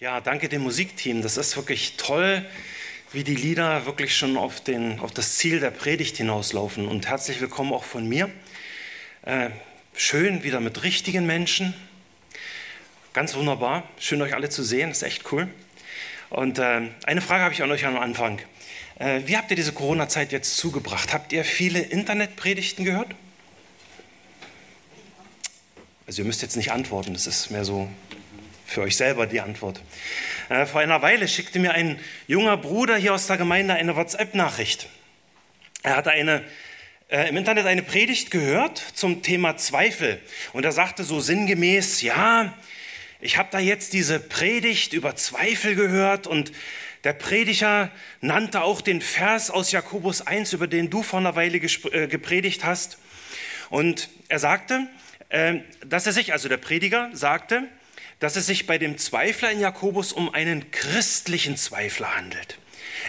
Ja, danke dem Musikteam. Das ist wirklich toll, wie die Lieder wirklich schon auf, den, auf das Ziel der Predigt hinauslaufen. Und herzlich willkommen auch von mir. Äh, schön wieder mit richtigen Menschen. Ganz wunderbar. Schön, euch alle zu sehen. Das ist echt cool. Und äh, eine Frage habe ich an euch am Anfang. Äh, wie habt ihr diese Corona-Zeit jetzt zugebracht? Habt ihr viele Internetpredigten gehört? Also ihr müsst jetzt nicht antworten, das ist mehr so für euch selber die Antwort. Äh, vor einer Weile schickte mir ein junger Bruder hier aus der Gemeinde eine WhatsApp-Nachricht. Er hatte eine, äh, im Internet eine Predigt gehört zum Thema Zweifel und er sagte so sinngemäß, ja, ich habe da jetzt diese Predigt über Zweifel gehört und der Prediger nannte auch den Vers aus Jakobus 1, über den du vor einer Weile äh, gepredigt hast. Und er sagte, äh, dass er sich, also der Prediger sagte, dass es sich bei dem Zweifler in Jakobus um einen christlichen Zweifler handelt.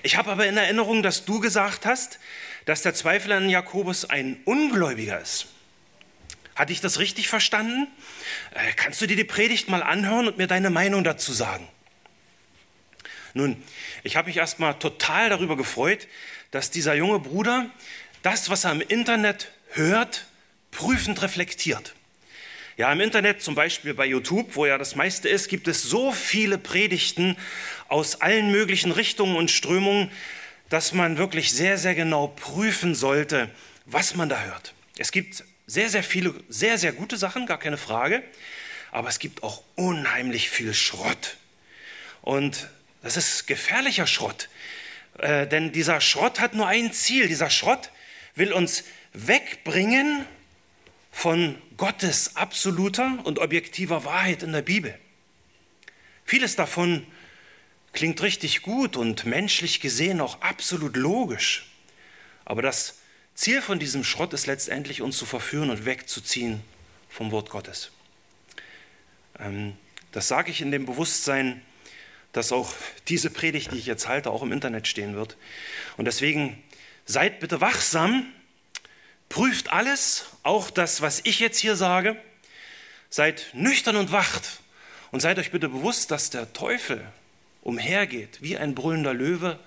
Ich habe aber in Erinnerung, dass du gesagt hast, dass der Zweifler in Jakobus ein Ungläubiger ist. Hatte ich das richtig verstanden? Äh, kannst du dir die Predigt mal anhören und mir deine Meinung dazu sagen? Nun, ich habe mich erstmal total darüber gefreut, dass dieser junge Bruder das, was er im Internet hört, prüfend reflektiert. Ja, im Internet, zum Beispiel bei YouTube, wo ja das meiste ist, gibt es so viele Predigten aus allen möglichen Richtungen und Strömungen, dass man wirklich sehr, sehr genau prüfen sollte, was man da hört. Es gibt sehr, sehr viele, sehr, sehr gute Sachen, gar keine Frage, aber es gibt auch unheimlich viel Schrott. Und das ist gefährlicher Schrott, äh, denn dieser Schrott hat nur ein Ziel. Dieser Schrott will uns wegbringen von Gottes absoluter und objektiver Wahrheit in der Bibel. Vieles davon klingt richtig gut und menschlich gesehen auch absolut logisch. Aber das Ziel von diesem Schrott ist letztendlich, uns zu verführen und wegzuziehen vom Wort Gottes. Ähm, das sage ich in dem Bewusstsein, dass auch diese Predigt, die ich jetzt halte, auch im Internet stehen wird. Und deswegen seid bitte wachsam Prüft alles, auch das, was ich jetzt hier sage. Seid nüchtern und wacht und seid euch bitte bewusst, dass der Teufel umhergeht wie ein brüllender Löwe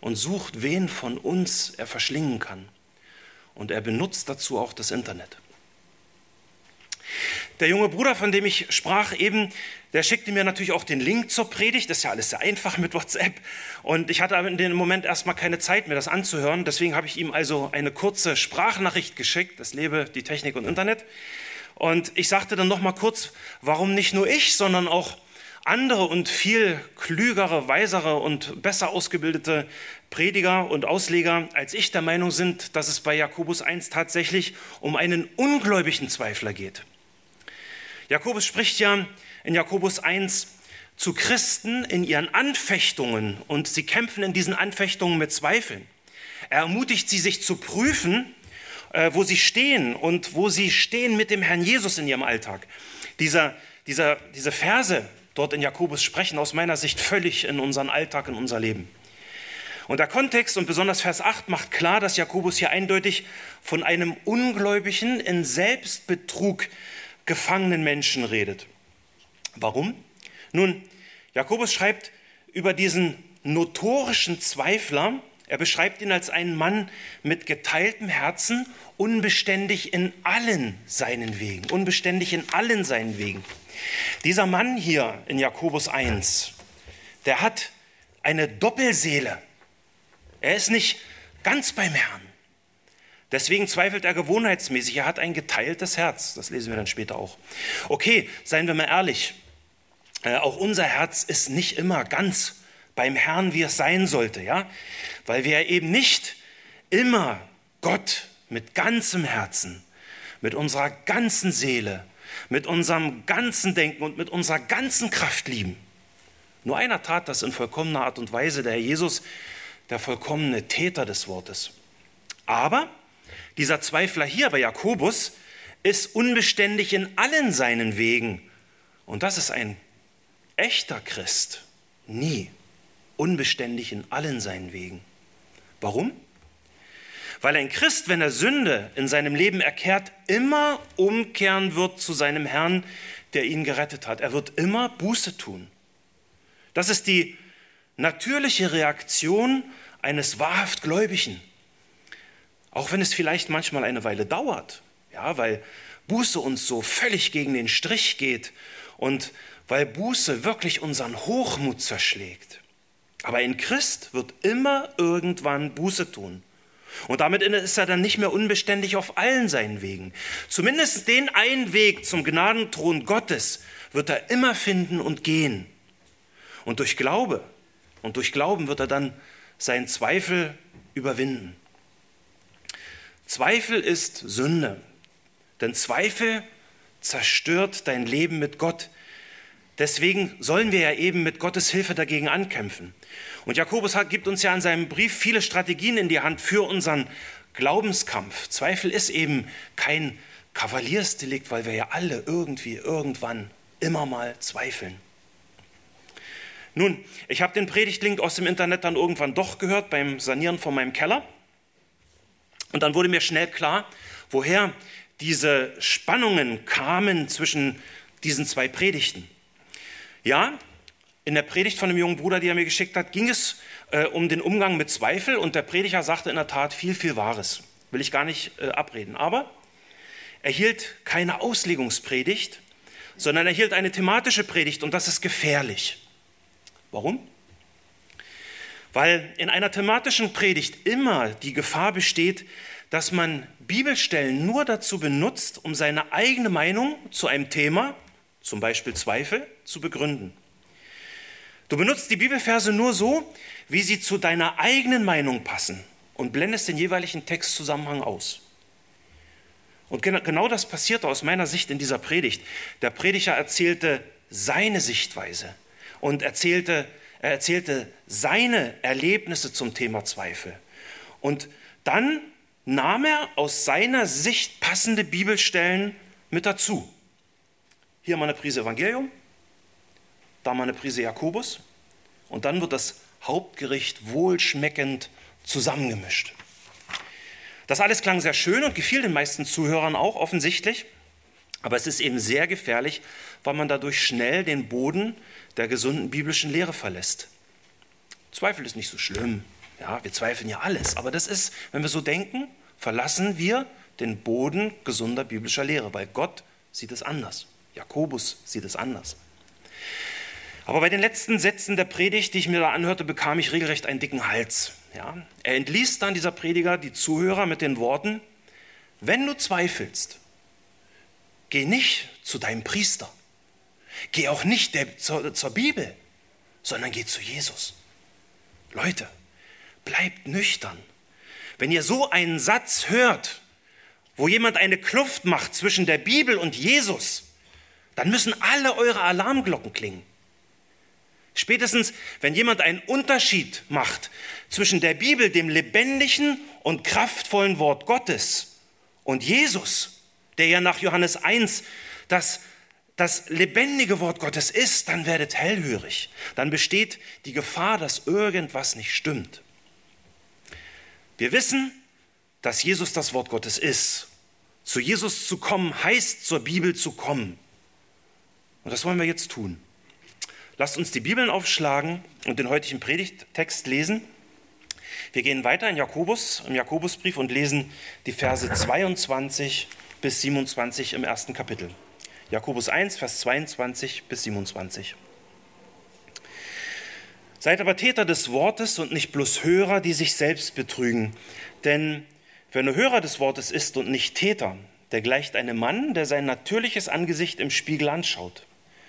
und sucht, wen von uns er verschlingen kann. Und er benutzt dazu auch das Internet. Der junge Bruder, von dem ich sprach eben, der schickte mir natürlich auch den Link zur Predigt. Das ist ja alles sehr einfach mit WhatsApp. Und ich hatte in dem Moment erstmal keine Zeit, mir das anzuhören. Deswegen habe ich ihm also eine kurze Sprachnachricht geschickt. Das lebe die Technik und Internet. Und ich sagte dann nochmal kurz, warum nicht nur ich, sondern auch andere und viel klügere, weisere und besser ausgebildete Prediger und Ausleger als ich der Meinung sind, dass es bei Jakobus 1 tatsächlich um einen ungläubigen Zweifler geht. Jakobus spricht ja in Jakobus 1 zu Christen in ihren Anfechtungen und sie kämpfen in diesen Anfechtungen mit Zweifeln. Er ermutigt sie, sich zu prüfen, äh, wo sie stehen und wo sie stehen mit dem Herrn Jesus in ihrem Alltag. Dieser, dieser, diese Verse dort in Jakobus sprechen aus meiner Sicht völlig in unseren Alltag, in unser Leben. Und der Kontext und besonders Vers 8 macht klar, dass Jakobus hier eindeutig von einem Ungläubigen in Selbstbetrug gefangenen Menschen redet. Warum? Nun, Jakobus schreibt über diesen notorischen Zweifler, er beschreibt ihn als einen Mann mit geteiltem Herzen, unbeständig in allen seinen Wegen, unbeständig in allen seinen Wegen. Dieser Mann hier in Jakobus 1, der hat eine Doppelseele. Er ist nicht ganz beim Herrn. Deswegen zweifelt er gewohnheitsmäßig. Er hat ein geteiltes Herz. Das lesen wir dann später auch. Okay, seien wir mal ehrlich. Äh, auch unser Herz ist nicht immer ganz beim Herrn, wie es sein sollte, ja? Weil wir eben nicht immer Gott mit ganzem Herzen, mit unserer ganzen Seele, mit unserem ganzen Denken und mit unserer ganzen Kraft lieben. Nur einer tat das in vollkommener Art und Weise, der Herr Jesus, der vollkommene Täter des Wortes. Aber dieser Zweifler hier bei Jakobus ist unbeständig in allen seinen Wegen. Und das ist ein echter Christ. Nie unbeständig in allen seinen Wegen. Warum? Weil ein Christ, wenn er Sünde in seinem Leben erkehrt, immer umkehren wird zu seinem Herrn, der ihn gerettet hat. Er wird immer Buße tun. Das ist die natürliche Reaktion eines wahrhaft Gläubigen. Auch wenn es vielleicht manchmal eine Weile dauert, ja, weil Buße uns so völlig gegen den Strich geht und weil Buße wirklich unseren Hochmut zerschlägt. Aber in Christ wird immer irgendwann Buße tun. Und damit ist er dann nicht mehr unbeständig auf allen seinen Wegen. Zumindest den einen Weg zum Gnadenthron Gottes wird er immer finden und gehen. Und durch Glaube, und durch Glauben wird er dann seinen Zweifel überwinden. Zweifel ist Sünde, denn Zweifel zerstört dein Leben mit Gott. Deswegen sollen wir ja eben mit Gottes Hilfe dagegen ankämpfen. Und Jakobus gibt uns ja in seinem Brief viele Strategien in die Hand für unseren Glaubenskampf. Zweifel ist eben kein Kavaliersdelikt, weil wir ja alle irgendwie, irgendwann, immer mal zweifeln. Nun, ich habe den Predigtlink aus dem Internet dann irgendwann doch gehört beim Sanieren von meinem Keller. Und dann wurde mir schnell klar, woher diese Spannungen kamen zwischen diesen zwei Predigten. Ja, in der Predigt von dem jungen Bruder, die er mir geschickt hat, ging es äh, um den Umgang mit Zweifel und der Prediger sagte in der Tat viel, viel Wahres. Will ich gar nicht äh, abreden. Aber er hielt keine Auslegungspredigt, sondern er hielt eine thematische Predigt und das ist gefährlich. Warum? Weil in einer thematischen Predigt immer die Gefahr besteht, dass man Bibelstellen nur dazu benutzt, um seine eigene Meinung zu einem Thema, zum Beispiel Zweifel, zu begründen. Du benutzt die Bibelverse nur so, wie sie zu deiner eigenen Meinung passen und blendest den jeweiligen Textzusammenhang aus. Und genau das passierte aus meiner Sicht in dieser Predigt. Der Prediger erzählte seine Sichtweise und erzählte, er erzählte seine Erlebnisse zum Thema Zweifel. Und dann nahm er aus seiner Sicht passende Bibelstellen mit dazu. Hier mal eine Prise Evangelium, da mal eine Prise Jakobus und dann wird das Hauptgericht wohlschmeckend zusammengemischt. Das alles klang sehr schön und gefiel den meisten Zuhörern auch offensichtlich, aber es ist eben sehr gefährlich, weil man dadurch schnell den Boden der gesunden biblischen Lehre verlässt. Zweifel ist nicht so schlimm, ja, wir zweifeln ja alles, aber das ist, wenn wir so denken, verlassen wir den Boden gesunder biblischer Lehre, weil Gott sieht es anders. Jakobus sieht es anders. Aber bei den letzten Sätzen der Predigt, die ich mir da anhörte, bekam ich regelrecht einen dicken Hals. Ja? Er entließ dann dieser Prediger die Zuhörer mit den Worten, wenn du zweifelst, geh nicht zu deinem Priester, geh auch nicht der, zur, zur Bibel, sondern geh zu Jesus. Leute, bleibt nüchtern. Wenn ihr so einen Satz hört, wo jemand eine Kluft macht zwischen der Bibel und Jesus, dann müssen alle eure Alarmglocken klingen. Spätestens, wenn jemand einen Unterschied macht zwischen der Bibel, dem lebendigen und kraftvollen Wort Gottes, und Jesus, der ja nach Johannes 1 das, das lebendige Wort Gottes ist, dann werdet hellhörig. Dann besteht die Gefahr, dass irgendwas nicht stimmt. Wir wissen, dass Jesus das Wort Gottes ist. Zu Jesus zu kommen heißt, zur Bibel zu kommen. Und das wollen wir jetzt tun. Lasst uns die Bibeln aufschlagen und den heutigen Predigttext lesen. Wir gehen weiter in Jakobus, im Jakobusbrief und lesen die Verse 22 bis 27 im ersten Kapitel. Jakobus 1, Vers 22 bis 27. Seid aber Täter des Wortes und nicht bloß Hörer, die sich selbst betrügen. Denn wer nur Hörer des Wortes ist und nicht Täter, der gleicht einem Mann, der sein natürliches Angesicht im Spiegel anschaut.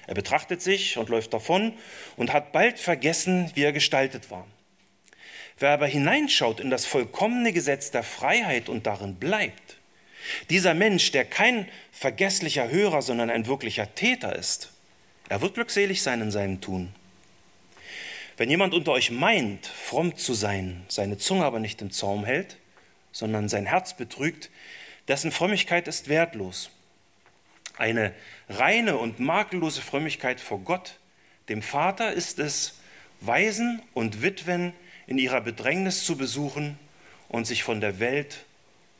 Er betrachtet sich und läuft davon und hat bald vergessen, wie er gestaltet war. Wer aber hineinschaut in das vollkommene Gesetz der Freiheit und darin bleibt, dieser Mensch, der kein vergesslicher Hörer, sondern ein wirklicher Täter ist, er wird glückselig sein in seinem Tun. Wenn jemand unter euch meint, fromm zu sein, seine Zunge aber nicht im Zaum hält, sondern sein Herz betrügt, dessen Frömmigkeit ist wertlos. Eine reine und makellose Frömmigkeit vor Gott, dem Vater, ist es, Waisen und Witwen in ihrer Bedrängnis zu besuchen und sich von der Welt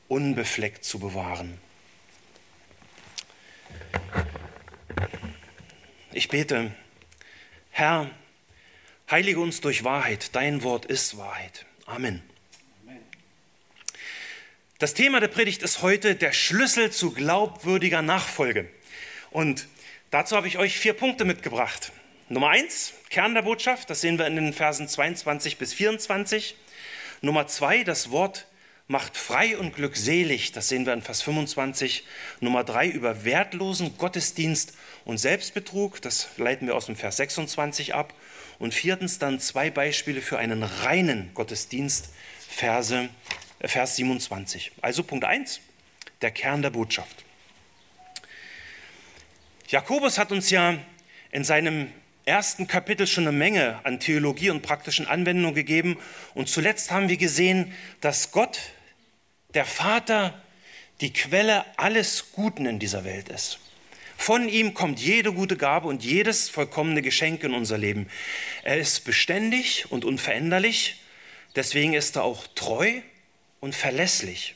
unbefleckt zu bewahren. Ich bete, Herr, Heilige uns durch Wahrheit. Dein Wort ist Wahrheit. Amen. Das Thema der Predigt ist heute der Schlüssel zu glaubwürdiger Nachfolge. Und dazu habe ich euch vier Punkte mitgebracht. Nummer eins, Kern der Botschaft, das sehen wir in den Versen 22 bis 24. Nummer zwei, das Wort macht frei und glückselig, das sehen wir in Vers 25. Nummer drei, über wertlosen Gottesdienst und Selbstbetrug, das leiten wir aus dem Vers 26 ab. Und viertens dann zwei Beispiele für einen reinen Gottesdienst, Verse Vers 27. Also Punkt 1, der Kern der Botschaft. Jakobus hat uns ja in seinem ersten Kapitel schon eine Menge an Theologie und praktischen Anwendungen gegeben. Und zuletzt haben wir gesehen, dass Gott, der Vater, die Quelle alles Guten in dieser Welt ist. Von ihm kommt jede gute Gabe und jedes vollkommene Geschenk in unser Leben. Er ist beständig und unveränderlich, deswegen ist er auch treu und verlässlich.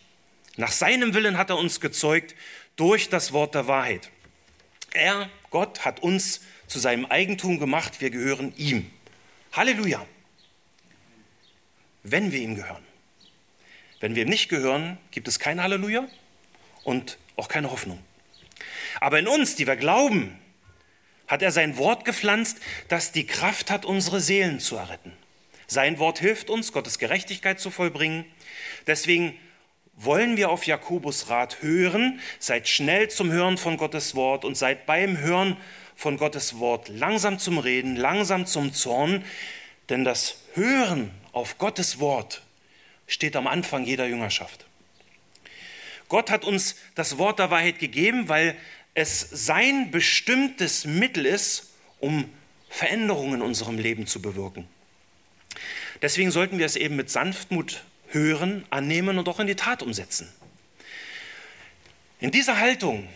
Nach seinem Willen hat er uns gezeugt durch das Wort der Wahrheit. Er, Gott, hat uns zu seinem Eigentum gemacht. Wir gehören ihm. Halleluja. Wenn wir ihm gehören. Wenn wir ihm nicht gehören, gibt es kein Halleluja und auch keine Hoffnung. Aber in uns, die wir glauben, hat er sein Wort gepflanzt, das die Kraft hat, unsere Seelen zu erretten. Sein Wort hilft uns, Gottes Gerechtigkeit zu vollbringen. Deswegen wollen wir auf Jakobus Rat hören. Seid schnell zum Hören von Gottes Wort und seid beim Hören von Gottes Wort langsam zum Reden, langsam zum Zorn. Denn das Hören auf Gottes Wort steht am Anfang jeder Jüngerschaft. Gott hat uns das Wort der Wahrheit gegeben, weil es sein bestimmtes Mittel ist, um Veränderungen in unserem Leben zu bewirken. Deswegen sollten wir es eben mit Sanftmut hören, annehmen und auch in die Tat umsetzen. In dieser Haltung,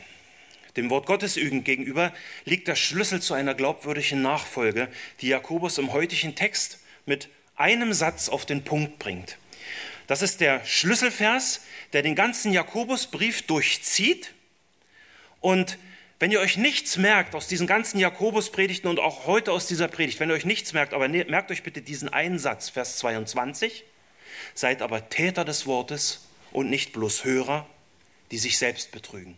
dem Wort Gottes gegenüber, liegt der Schlüssel zu einer glaubwürdigen Nachfolge, die Jakobus im heutigen Text mit einem Satz auf den Punkt bringt. Das ist der Schlüsselvers, der den ganzen Jakobusbrief durchzieht und wenn ihr euch nichts merkt aus diesen ganzen Jakobus-Predigten und auch heute aus dieser Predigt, wenn ihr euch nichts merkt, aber ne, merkt euch bitte diesen einen Satz, Vers 22, seid aber Täter des Wortes und nicht bloß Hörer, die sich selbst betrügen.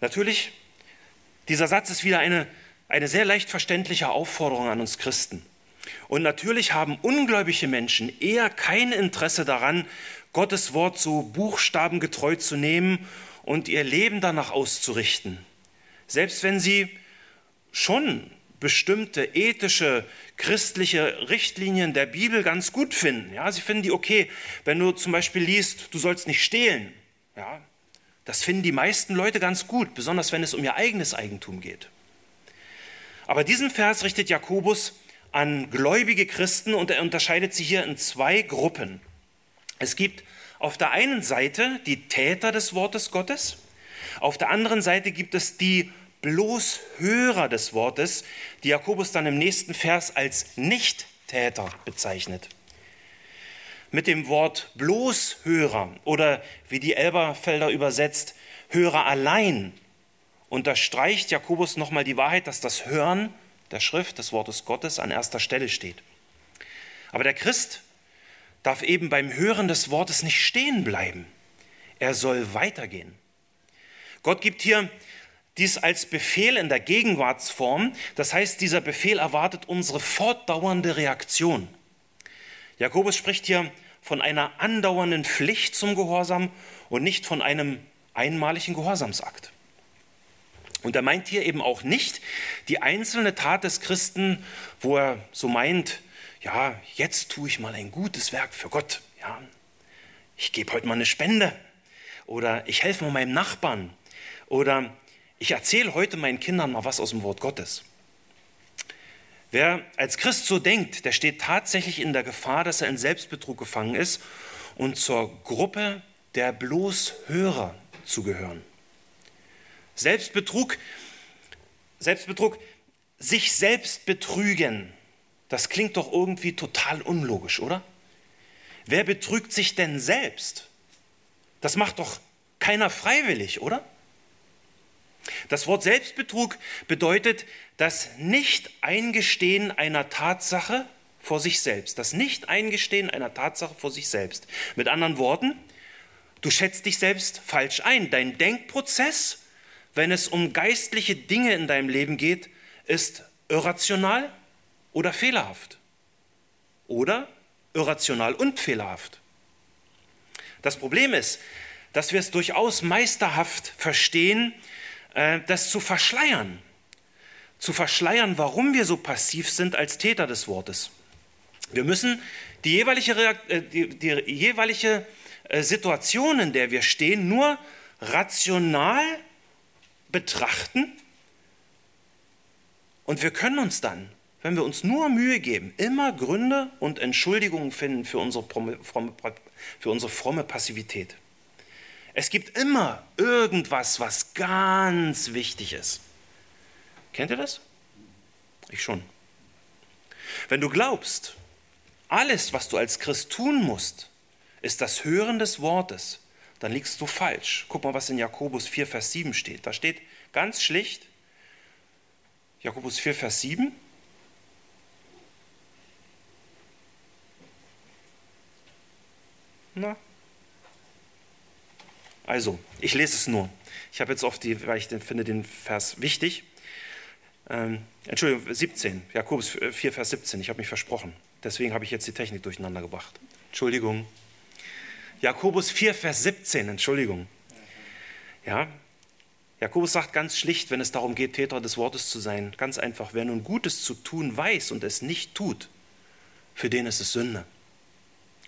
Natürlich, dieser Satz ist wieder eine, eine sehr leicht verständliche Aufforderung an uns Christen. Und natürlich haben ungläubige Menschen eher kein Interesse daran, Gottes Wort so buchstabengetreu zu nehmen und ihr Leben danach auszurichten. Selbst wenn sie schon bestimmte ethische, christliche Richtlinien der Bibel ganz gut finden. Ja, sie finden die okay. Wenn du zum Beispiel liest, du sollst nicht stehlen. Ja, das finden die meisten Leute ganz gut, besonders wenn es um ihr eigenes Eigentum geht. Aber diesen Vers richtet Jakobus an gläubige Christen und er unterscheidet sie hier in zwei Gruppen. Es gibt auf der einen Seite die Täter des Wortes Gottes, auf der anderen Seite gibt es die bloß Hörer des Wortes, die Jakobus dann im nächsten Vers als Nicht-Täter bezeichnet. Mit dem Wort bloß Hörer oder wie die Elberfelder übersetzt, Hörer allein unterstreicht Jakobus nochmal die Wahrheit, dass das Hören der Schrift des Wortes Gottes an erster Stelle steht. Aber der Christ darf eben beim Hören des Wortes nicht stehen bleiben. Er soll weitergehen. Gott gibt hier dies als Befehl in der Gegenwartsform. Das heißt, dieser Befehl erwartet unsere fortdauernde Reaktion. Jakobus spricht hier von einer andauernden Pflicht zum Gehorsam und nicht von einem einmaligen Gehorsamsakt. Und er meint hier eben auch nicht die einzelne Tat des Christen, wo er so meint, ja, jetzt tue ich mal ein gutes Werk für Gott. Ja, ich gebe heute mal eine Spende oder ich helfe mal meinem Nachbarn oder ich erzähle heute meinen Kindern mal was aus dem Wort Gottes. Wer als Christ so denkt, der steht tatsächlich in der Gefahr, dass er in Selbstbetrug gefangen ist und zur Gruppe der bloß Hörer zu gehören. Selbstbetrug, Selbstbetrug, sich selbst betrügen, das klingt doch irgendwie total unlogisch, oder? Wer betrügt sich denn selbst? Das macht doch keiner freiwillig, oder? Das Wort Selbstbetrug bedeutet das Nicht-Eingestehen einer Tatsache vor sich selbst. Das Nicht-Eingestehen einer Tatsache vor sich selbst. Mit anderen Worten, du schätzt dich selbst falsch ein. Dein Denkprozess, wenn es um geistliche Dinge in deinem Leben geht, ist irrational oder fehlerhaft. Oder irrational und fehlerhaft. Das Problem ist, dass wir es durchaus meisterhaft verstehen, äh, das zu verschleiern. Zu verschleiern, warum wir so passiv sind als Täter des Wortes. Wir müssen die jeweilige, äh, die, die jeweilige äh, Situation, in der wir stehen, nur rational betrachten. Und wir können uns dann, wenn wir uns nur Mühe geben, immer Gründe und Entschuldigungen finden für unsere fromme, für unsere fromme Passivität. Es gibt immer irgendwas, was ganz wichtig ist. Kennt ihr das? Ich schon. Wenn du glaubst, alles, was du als Christ tun musst, ist das Hören des Wortes, dann liegst du falsch. Guck mal, was in Jakobus 4, Vers 7 steht. Da steht ganz schlicht, Jakobus 4, Vers 7, Na? Also, ich lese es nur. Ich habe jetzt oft die, weil ich den, finde den Vers wichtig. Ähm, Entschuldigung, 17, Jakobus 4, Vers 17, ich habe mich versprochen. Deswegen habe ich jetzt die Technik durcheinander gebracht. Entschuldigung. Jakobus 4, Vers 17, Entschuldigung. Ja, Jakobus sagt ganz schlicht, wenn es darum geht, Täter des Wortes zu sein, ganz einfach, wer nun Gutes zu tun weiß und es nicht tut, für den ist es Sünde.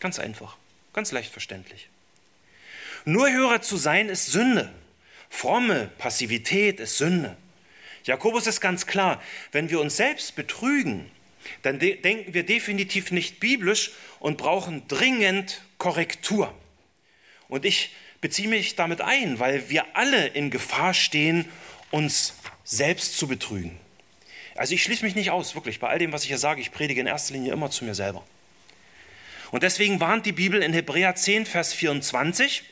Ganz einfach, ganz leicht verständlich. Nur Hörer zu sein ist Sünde. Fromme Passivität ist Sünde. Jakobus ist ganz klar, wenn wir uns selbst betrügen, dann de denken wir definitiv nicht biblisch und brauchen dringend Korrektur. Und ich beziehe mich damit ein, weil wir alle in Gefahr stehen, uns selbst zu betrügen. Also ich schließe mich nicht aus, wirklich, bei all dem, was ich hier sage, ich predige in erster Linie immer zu mir selber. Und deswegen warnt die Bibel in Hebräer 10, Vers 24,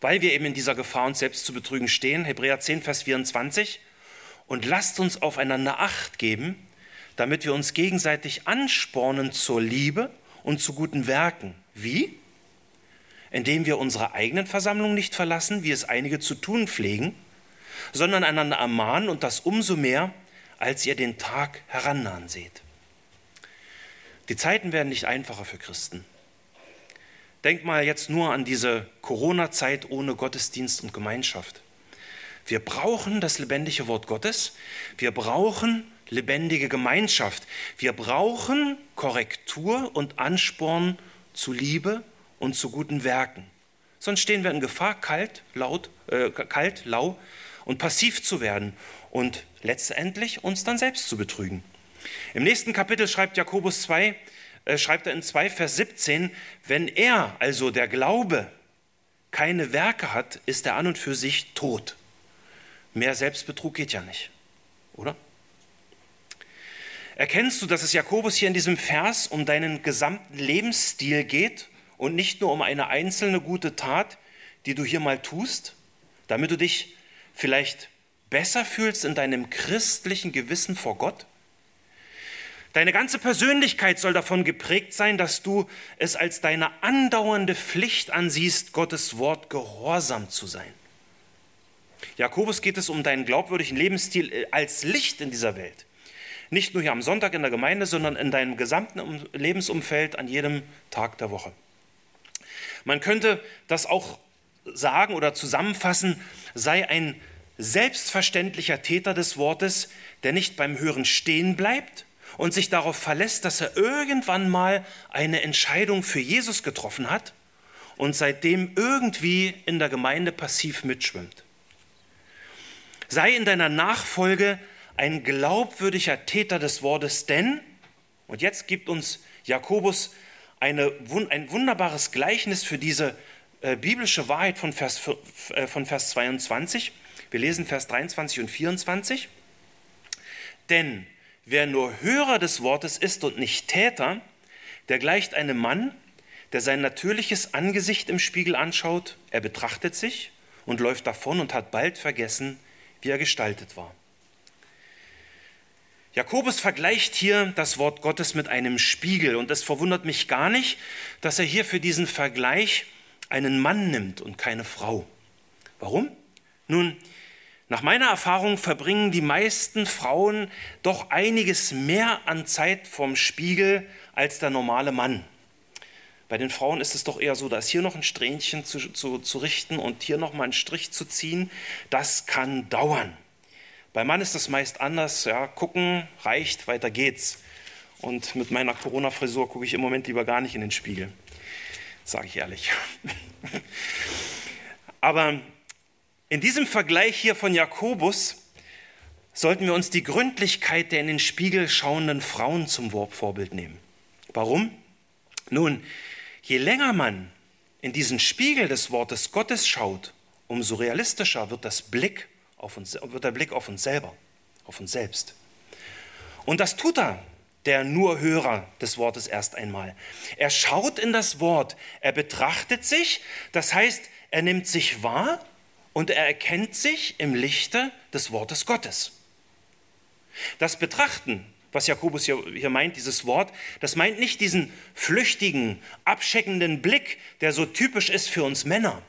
weil wir eben in dieser Gefahr, uns selbst zu betrügen stehen, Hebräer 10, Vers 24, und lasst uns aufeinander Acht geben, damit wir uns gegenseitig anspornen zur Liebe und zu guten Werken. Wie? Indem wir unsere eigenen Versammlungen nicht verlassen, wie es einige zu tun pflegen, sondern einander ermahnen und das umso mehr, als ihr den Tag herannahen seht. Die Zeiten werden nicht einfacher für Christen. Denk mal jetzt nur an diese Corona-Zeit ohne Gottesdienst und Gemeinschaft. Wir brauchen das lebendige Wort Gottes. Wir brauchen lebendige Gemeinschaft. Wir brauchen Korrektur und Ansporn zu Liebe und zu guten Werken. Sonst stehen wir in Gefahr, kalt, laut, äh, kalt, lau und passiv zu werden und letztendlich uns dann selbst zu betrügen. Im nächsten Kapitel schreibt Jakobus 2, äh, schreibt er in 2, Vers 17, wenn er, also der Glaube, keine Werke hat, ist er an und für sich tot. Mehr Selbstbetrug geht ja nicht, oder? Erkennst du, dass es Jakobus hier in diesem Vers um deinen gesamten Lebensstil geht und nicht nur um eine einzelne gute Tat, die du hier mal tust, damit du dich vielleicht besser fühlst in deinem christlichen Gewissen vor Gott? Deine ganze Persönlichkeit soll davon geprägt sein, dass du es als deine andauernde Pflicht ansiehst, Gottes Wort gehorsam zu sein. Jakobus geht es um deinen glaubwürdigen Lebensstil äh, als Licht in dieser Welt. Nicht nur hier am Sonntag in der Gemeinde, sondern in deinem gesamten Lebensumfeld an jedem Tag der Woche. Man könnte das auch sagen oder zusammenfassen, sei ein selbstverständlicher Täter des Wortes, der nicht beim Hören stehen bleibt und sich darauf verlässt, dass er irgendwann mal eine Entscheidung für Jesus getroffen hat und seitdem irgendwie in der Gemeinde passiv mitschwimmt. Sei in deiner Nachfolge ein glaubwürdiger Täter des Wortes, denn, und jetzt gibt uns Jakobus eine, ein wunderbares Gleichnis für diese äh, biblische Wahrheit von Vers, äh, von Vers 22. Wir lesen Vers 23 und 24. Denn wer nur Hörer des Wortes ist und nicht Täter, der gleicht einem Mann, der sein natürliches Angesicht im Spiegel anschaut, er betrachtet sich und läuft davon und hat bald vergessen, wie er gestaltet war. Jakobus vergleicht hier das Wort Gottes mit einem Spiegel und es verwundert mich gar nicht, dass er hier für diesen Vergleich einen Mann nimmt und keine Frau. Warum? Nun, nach meiner Erfahrung verbringen die meisten Frauen doch einiges mehr an Zeit vorm Spiegel als der normale Mann. Bei den Frauen ist es doch eher so, da ist hier noch ein Strähnchen zu, zu, zu richten und hier noch mal einen Strich zu ziehen. Das kann dauern. Beim Mann ist das meist anders. Ja, gucken reicht, weiter geht's. Und mit meiner Corona-Frisur gucke ich im Moment lieber gar nicht in den Spiegel. Sage ich ehrlich. Aber in diesem Vergleich hier von Jakobus sollten wir uns die Gründlichkeit der in den Spiegel schauenden Frauen zum Vorbild nehmen. Warum? Nun, je länger man in diesen Spiegel des Wortes Gottes schaut, umso realistischer wird das Blick auf uns, wird der Blick auf uns selber, auf uns selbst. Und das tut er, der nur Hörer des Wortes erst einmal. Er schaut in das Wort, er betrachtet sich, das heißt, er nimmt sich wahr und er erkennt sich im Lichte des Wortes Gottes. Das Betrachten, was Jakobus hier, hier, meint, dieses Wort, das meint nicht diesen flüchtigen, abscheckenden Blick, der so typisch ist für uns Männer,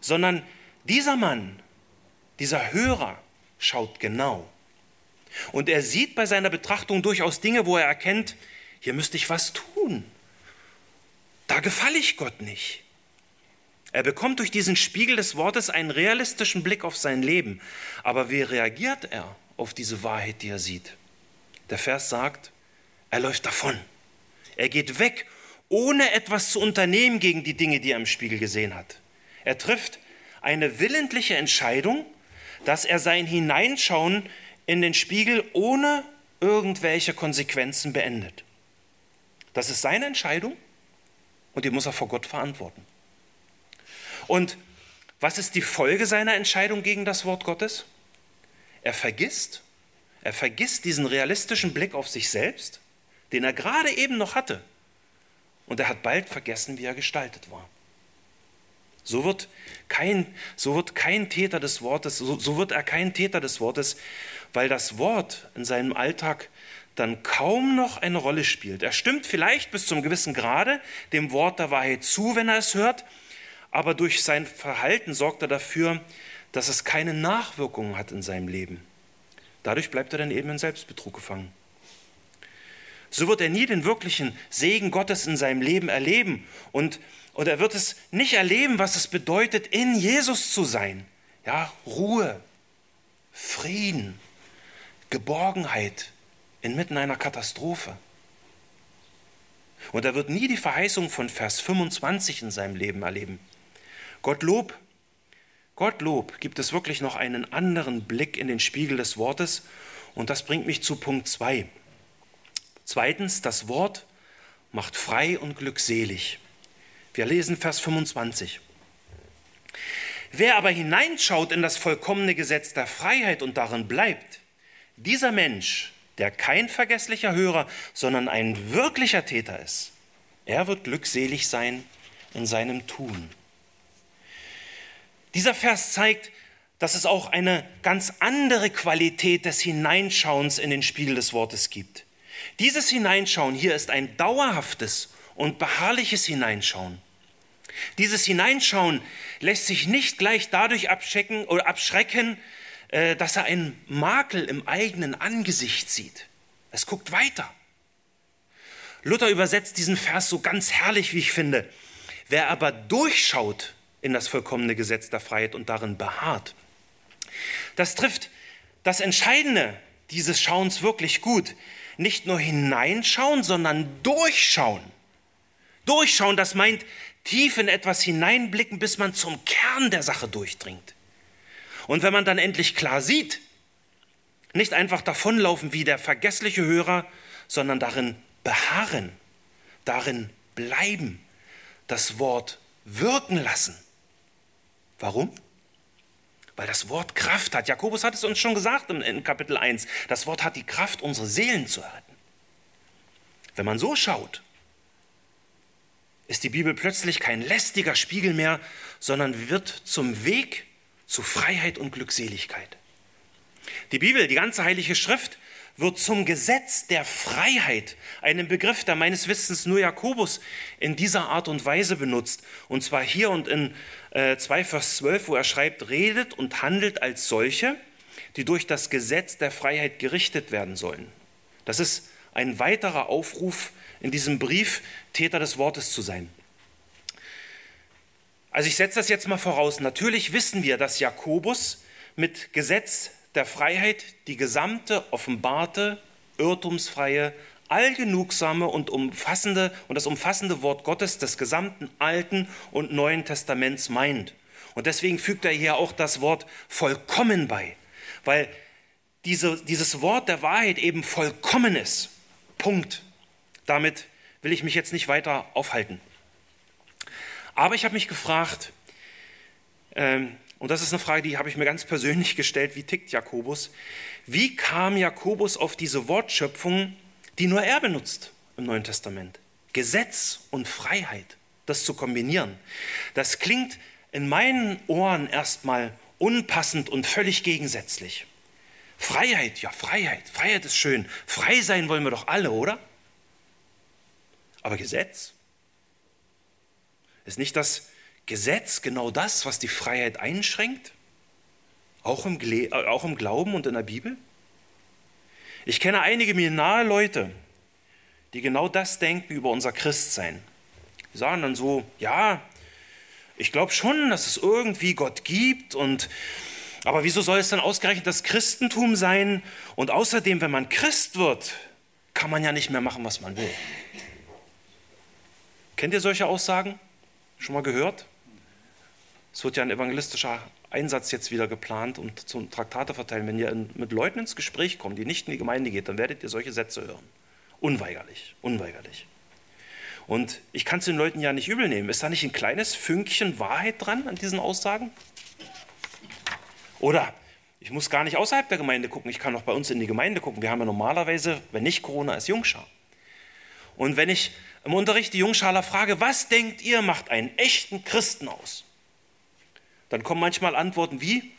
sondern dieser Mann dieser Hörer schaut genau. Und er sieht bei seiner Betrachtung durchaus Dinge, wo er erkennt, hier müsste ich was tun. Da gefalle ich Gott nicht. Er bekommt durch diesen Spiegel des Wortes einen realistischen Blick auf sein Leben. Aber wie reagiert er auf diese Wahrheit, die er sieht? Der Vers sagt, er läuft davon. Er geht weg, ohne etwas zu unternehmen gegen die Dinge, die er im Spiegel gesehen hat. Er trifft eine willentliche Entscheidung, dass er sein Hineinschauen in den Spiegel ohne irgendwelche Konsequenzen beendet. Das ist seine Entscheidung und die muss er vor Gott verantworten. Und was ist die Folge seiner Entscheidung gegen das Wort Gottes? Er vergisst, er vergisst diesen realistischen Blick auf sich selbst, den er gerade eben noch hatte. Und er hat bald vergessen, wie er gestaltet war. So wird kein, so wird kein Täter des Wortes, so, so wird er kein Täter des Wortes, weil das Wort in seinem Alltag dann kaum noch eine Rolle spielt. Er stimmt vielleicht bis zum gewissen Grade dem Wort der Wahrheit zu, wenn er es hört, aber durch sein Verhalten sorgt er dafür, dass es keine Nachwirkungen hat in seinem Leben. Dadurch bleibt er dann eben in Selbstbetrug gefangen. So wird er nie den wirklichen Segen Gottes in seinem Leben erleben und und er wird es nicht erleben, was es bedeutet, in Jesus zu sein. Ja, Ruhe, Frieden, Geborgenheit inmitten einer Katastrophe. Und er wird nie die Verheißung von Vers 25 in seinem Leben erleben. Gottlob, Gottlob gibt es wirklich noch einen anderen Blick in den Spiegel des Wortes. Und das bringt mich zu Punkt 2. Zweitens, das Wort macht frei und glückselig. Wir lesen Vers 25. Wer aber hineinschaut in das vollkommene Gesetz der Freiheit und darin bleibt, dieser Mensch, der kein vergesslicher Hörer, sondern ein wirklicher Täter ist, er wird glückselig sein in seinem Tun. Dieser Vers zeigt, dass es auch eine ganz andere Qualität des Hineinschauens in den Spiegel des Wortes gibt. Dieses Hineinschauen hier ist ein dauerhaftes und beharrliches Hineinschauen. Dieses Hineinschauen lässt sich nicht gleich dadurch abschrecken, oder abschrecken, äh, dass er einen Makel im eigenen Angesicht sieht. Es guckt weiter. Luther übersetzt diesen Vers so ganz herrlich, wie ich finde. Wer aber durchschaut in das vollkommene Gesetz der Freiheit und darin beharrt, das trifft das Entscheidende dieses Schauens wirklich gut. Nicht nur hineinschauen, sondern durchschauen. Durchschauen, das meint tief in etwas hineinblicken, bis man zum Kern der Sache durchdringt. Und wenn man dann endlich klar sieht, nicht einfach davonlaufen wie der vergessliche Hörer, sondern darin beharren, darin bleiben, das Wort wirken lassen. Warum? Weil das Wort Kraft hat. Jakobus hat es uns schon gesagt in Kapitel 1. Das Wort hat die Kraft, unsere Seelen zu retten. Wenn man so schaut, ist die Bibel plötzlich kein lästiger Spiegel mehr, sondern wird zum Weg zu Freiheit und Glückseligkeit. Die Bibel, die ganze Heilige Schrift, wird zum Gesetz der Freiheit, einem Begriff, der meines Wissens nur Jakobus in dieser Art und Weise benutzt. Und zwar hier und in äh, 2 Vers 12, wo er schreibt, redet und handelt als solche, die durch das Gesetz der Freiheit gerichtet werden sollen. Das ist ein weiterer Aufruf in diesem Brief, Täter des Wortes zu sein. Also ich setze das jetzt mal voraus. Natürlich wissen wir, dass Jakobus mit Gesetz der Freiheit die gesamte offenbarte, irrtumsfreie, allgenugsame und umfassende und das umfassende Wort Gottes des gesamten Alten und Neuen Testaments meint. Und deswegen fügt er hier auch das Wort vollkommen bei, weil diese, dieses Wort der Wahrheit eben vollkommen ist. Punkt. Damit will ich mich jetzt nicht weiter aufhalten. Aber ich habe mich gefragt, ähm, und das ist eine Frage, die habe ich mir ganz persönlich gestellt, wie tickt Jakobus? Wie kam Jakobus auf diese Wortschöpfung, die nur er benutzt im Neuen Testament? Gesetz und Freiheit, das zu kombinieren. Das klingt in meinen Ohren erstmal unpassend und völlig gegensätzlich. Freiheit, ja, Freiheit, Freiheit ist schön. Frei sein wollen wir doch alle, oder? Aber Gesetz? Ist nicht das Gesetz genau das, was die Freiheit einschränkt? Auch im, äh, auch im Glauben und in der Bibel? Ich kenne einige mir nahe Leute, die genau das denken über unser Christsein. Die sagen dann so, ja, ich glaube schon, dass es irgendwie Gott gibt und aber wieso soll es dann ausgerechnet das Christentum sein? Und außerdem, wenn man Christ wird, kann man ja nicht mehr machen, was man will. Kennt ihr solche Aussagen? Schon mal gehört? Es wird ja ein evangelistischer Einsatz jetzt wieder geplant und zum Traktate verteilen. Wenn ihr mit Leuten ins Gespräch kommt, die nicht in die Gemeinde geht, dann werdet ihr solche Sätze hören. Unweigerlich, unweigerlich. Und ich kann es den Leuten ja nicht übel nehmen. Ist da nicht ein kleines Fünkchen Wahrheit dran an diesen Aussagen? Oder ich muss gar nicht außerhalb der Gemeinde gucken, ich kann auch bei uns in die Gemeinde gucken. Wir haben ja normalerweise, wenn nicht Corona ist, Jungschar. Und wenn ich im Unterricht die Jungschaler frage, was denkt ihr, macht einen echten Christen aus? Dann kommen manchmal Antworten wie,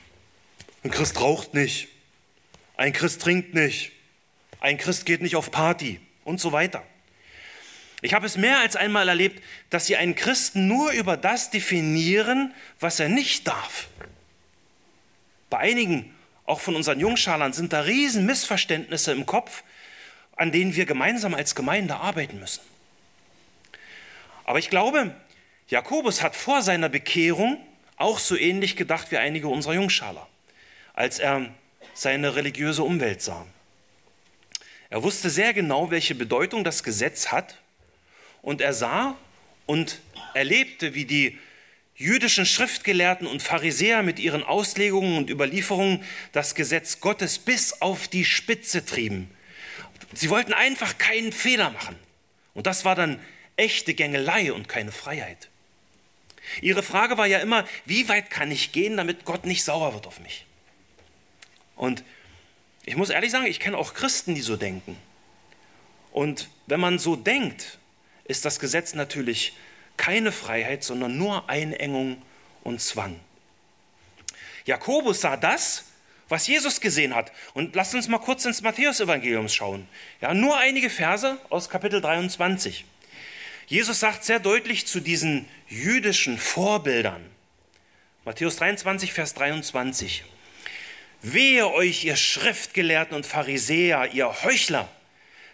ein Christ raucht nicht, ein Christ trinkt nicht, ein Christ geht nicht auf Party und so weiter. Ich habe es mehr als einmal erlebt, dass sie einen Christen nur über das definieren, was er nicht darf. Bei einigen, auch von unseren Jungschalern, sind da riesen Missverständnisse im Kopf, an denen wir gemeinsam als Gemeinde arbeiten müssen. Aber ich glaube, Jakobus hat vor seiner Bekehrung auch so ähnlich gedacht wie einige unserer Jungschaler, als er seine religiöse Umwelt sah. Er wusste sehr genau, welche Bedeutung das Gesetz hat und er sah und erlebte, wie die jüdischen Schriftgelehrten und Pharisäer mit ihren Auslegungen und Überlieferungen das Gesetz Gottes bis auf die Spitze trieben. Sie wollten einfach keinen Fehler machen. Und das war dann echte Gängelei und keine Freiheit. Ihre Frage war ja immer, wie weit kann ich gehen, damit Gott nicht sauer wird auf mich? Und ich muss ehrlich sagen, ich kenne auch Christen, die so denken. Und wenn man so denkt, ist das Gesetz natürlich keine Freiheit, sondern nur Einengung und Zwang. Jakobus sah das, was Jesus gesehen hat. Und lasst uns mal kurz ins Matthäus-Evangelium schauen. Ja, nur einige Verse aus Kapitel 23. Jesus sagt sehr deutlich zu diesen jüdischen Vorbildern, Matthäus 23, Vers 23, Wehe euch, ihr Schriftgelehrten und Pharisäer, ihr Heuchler,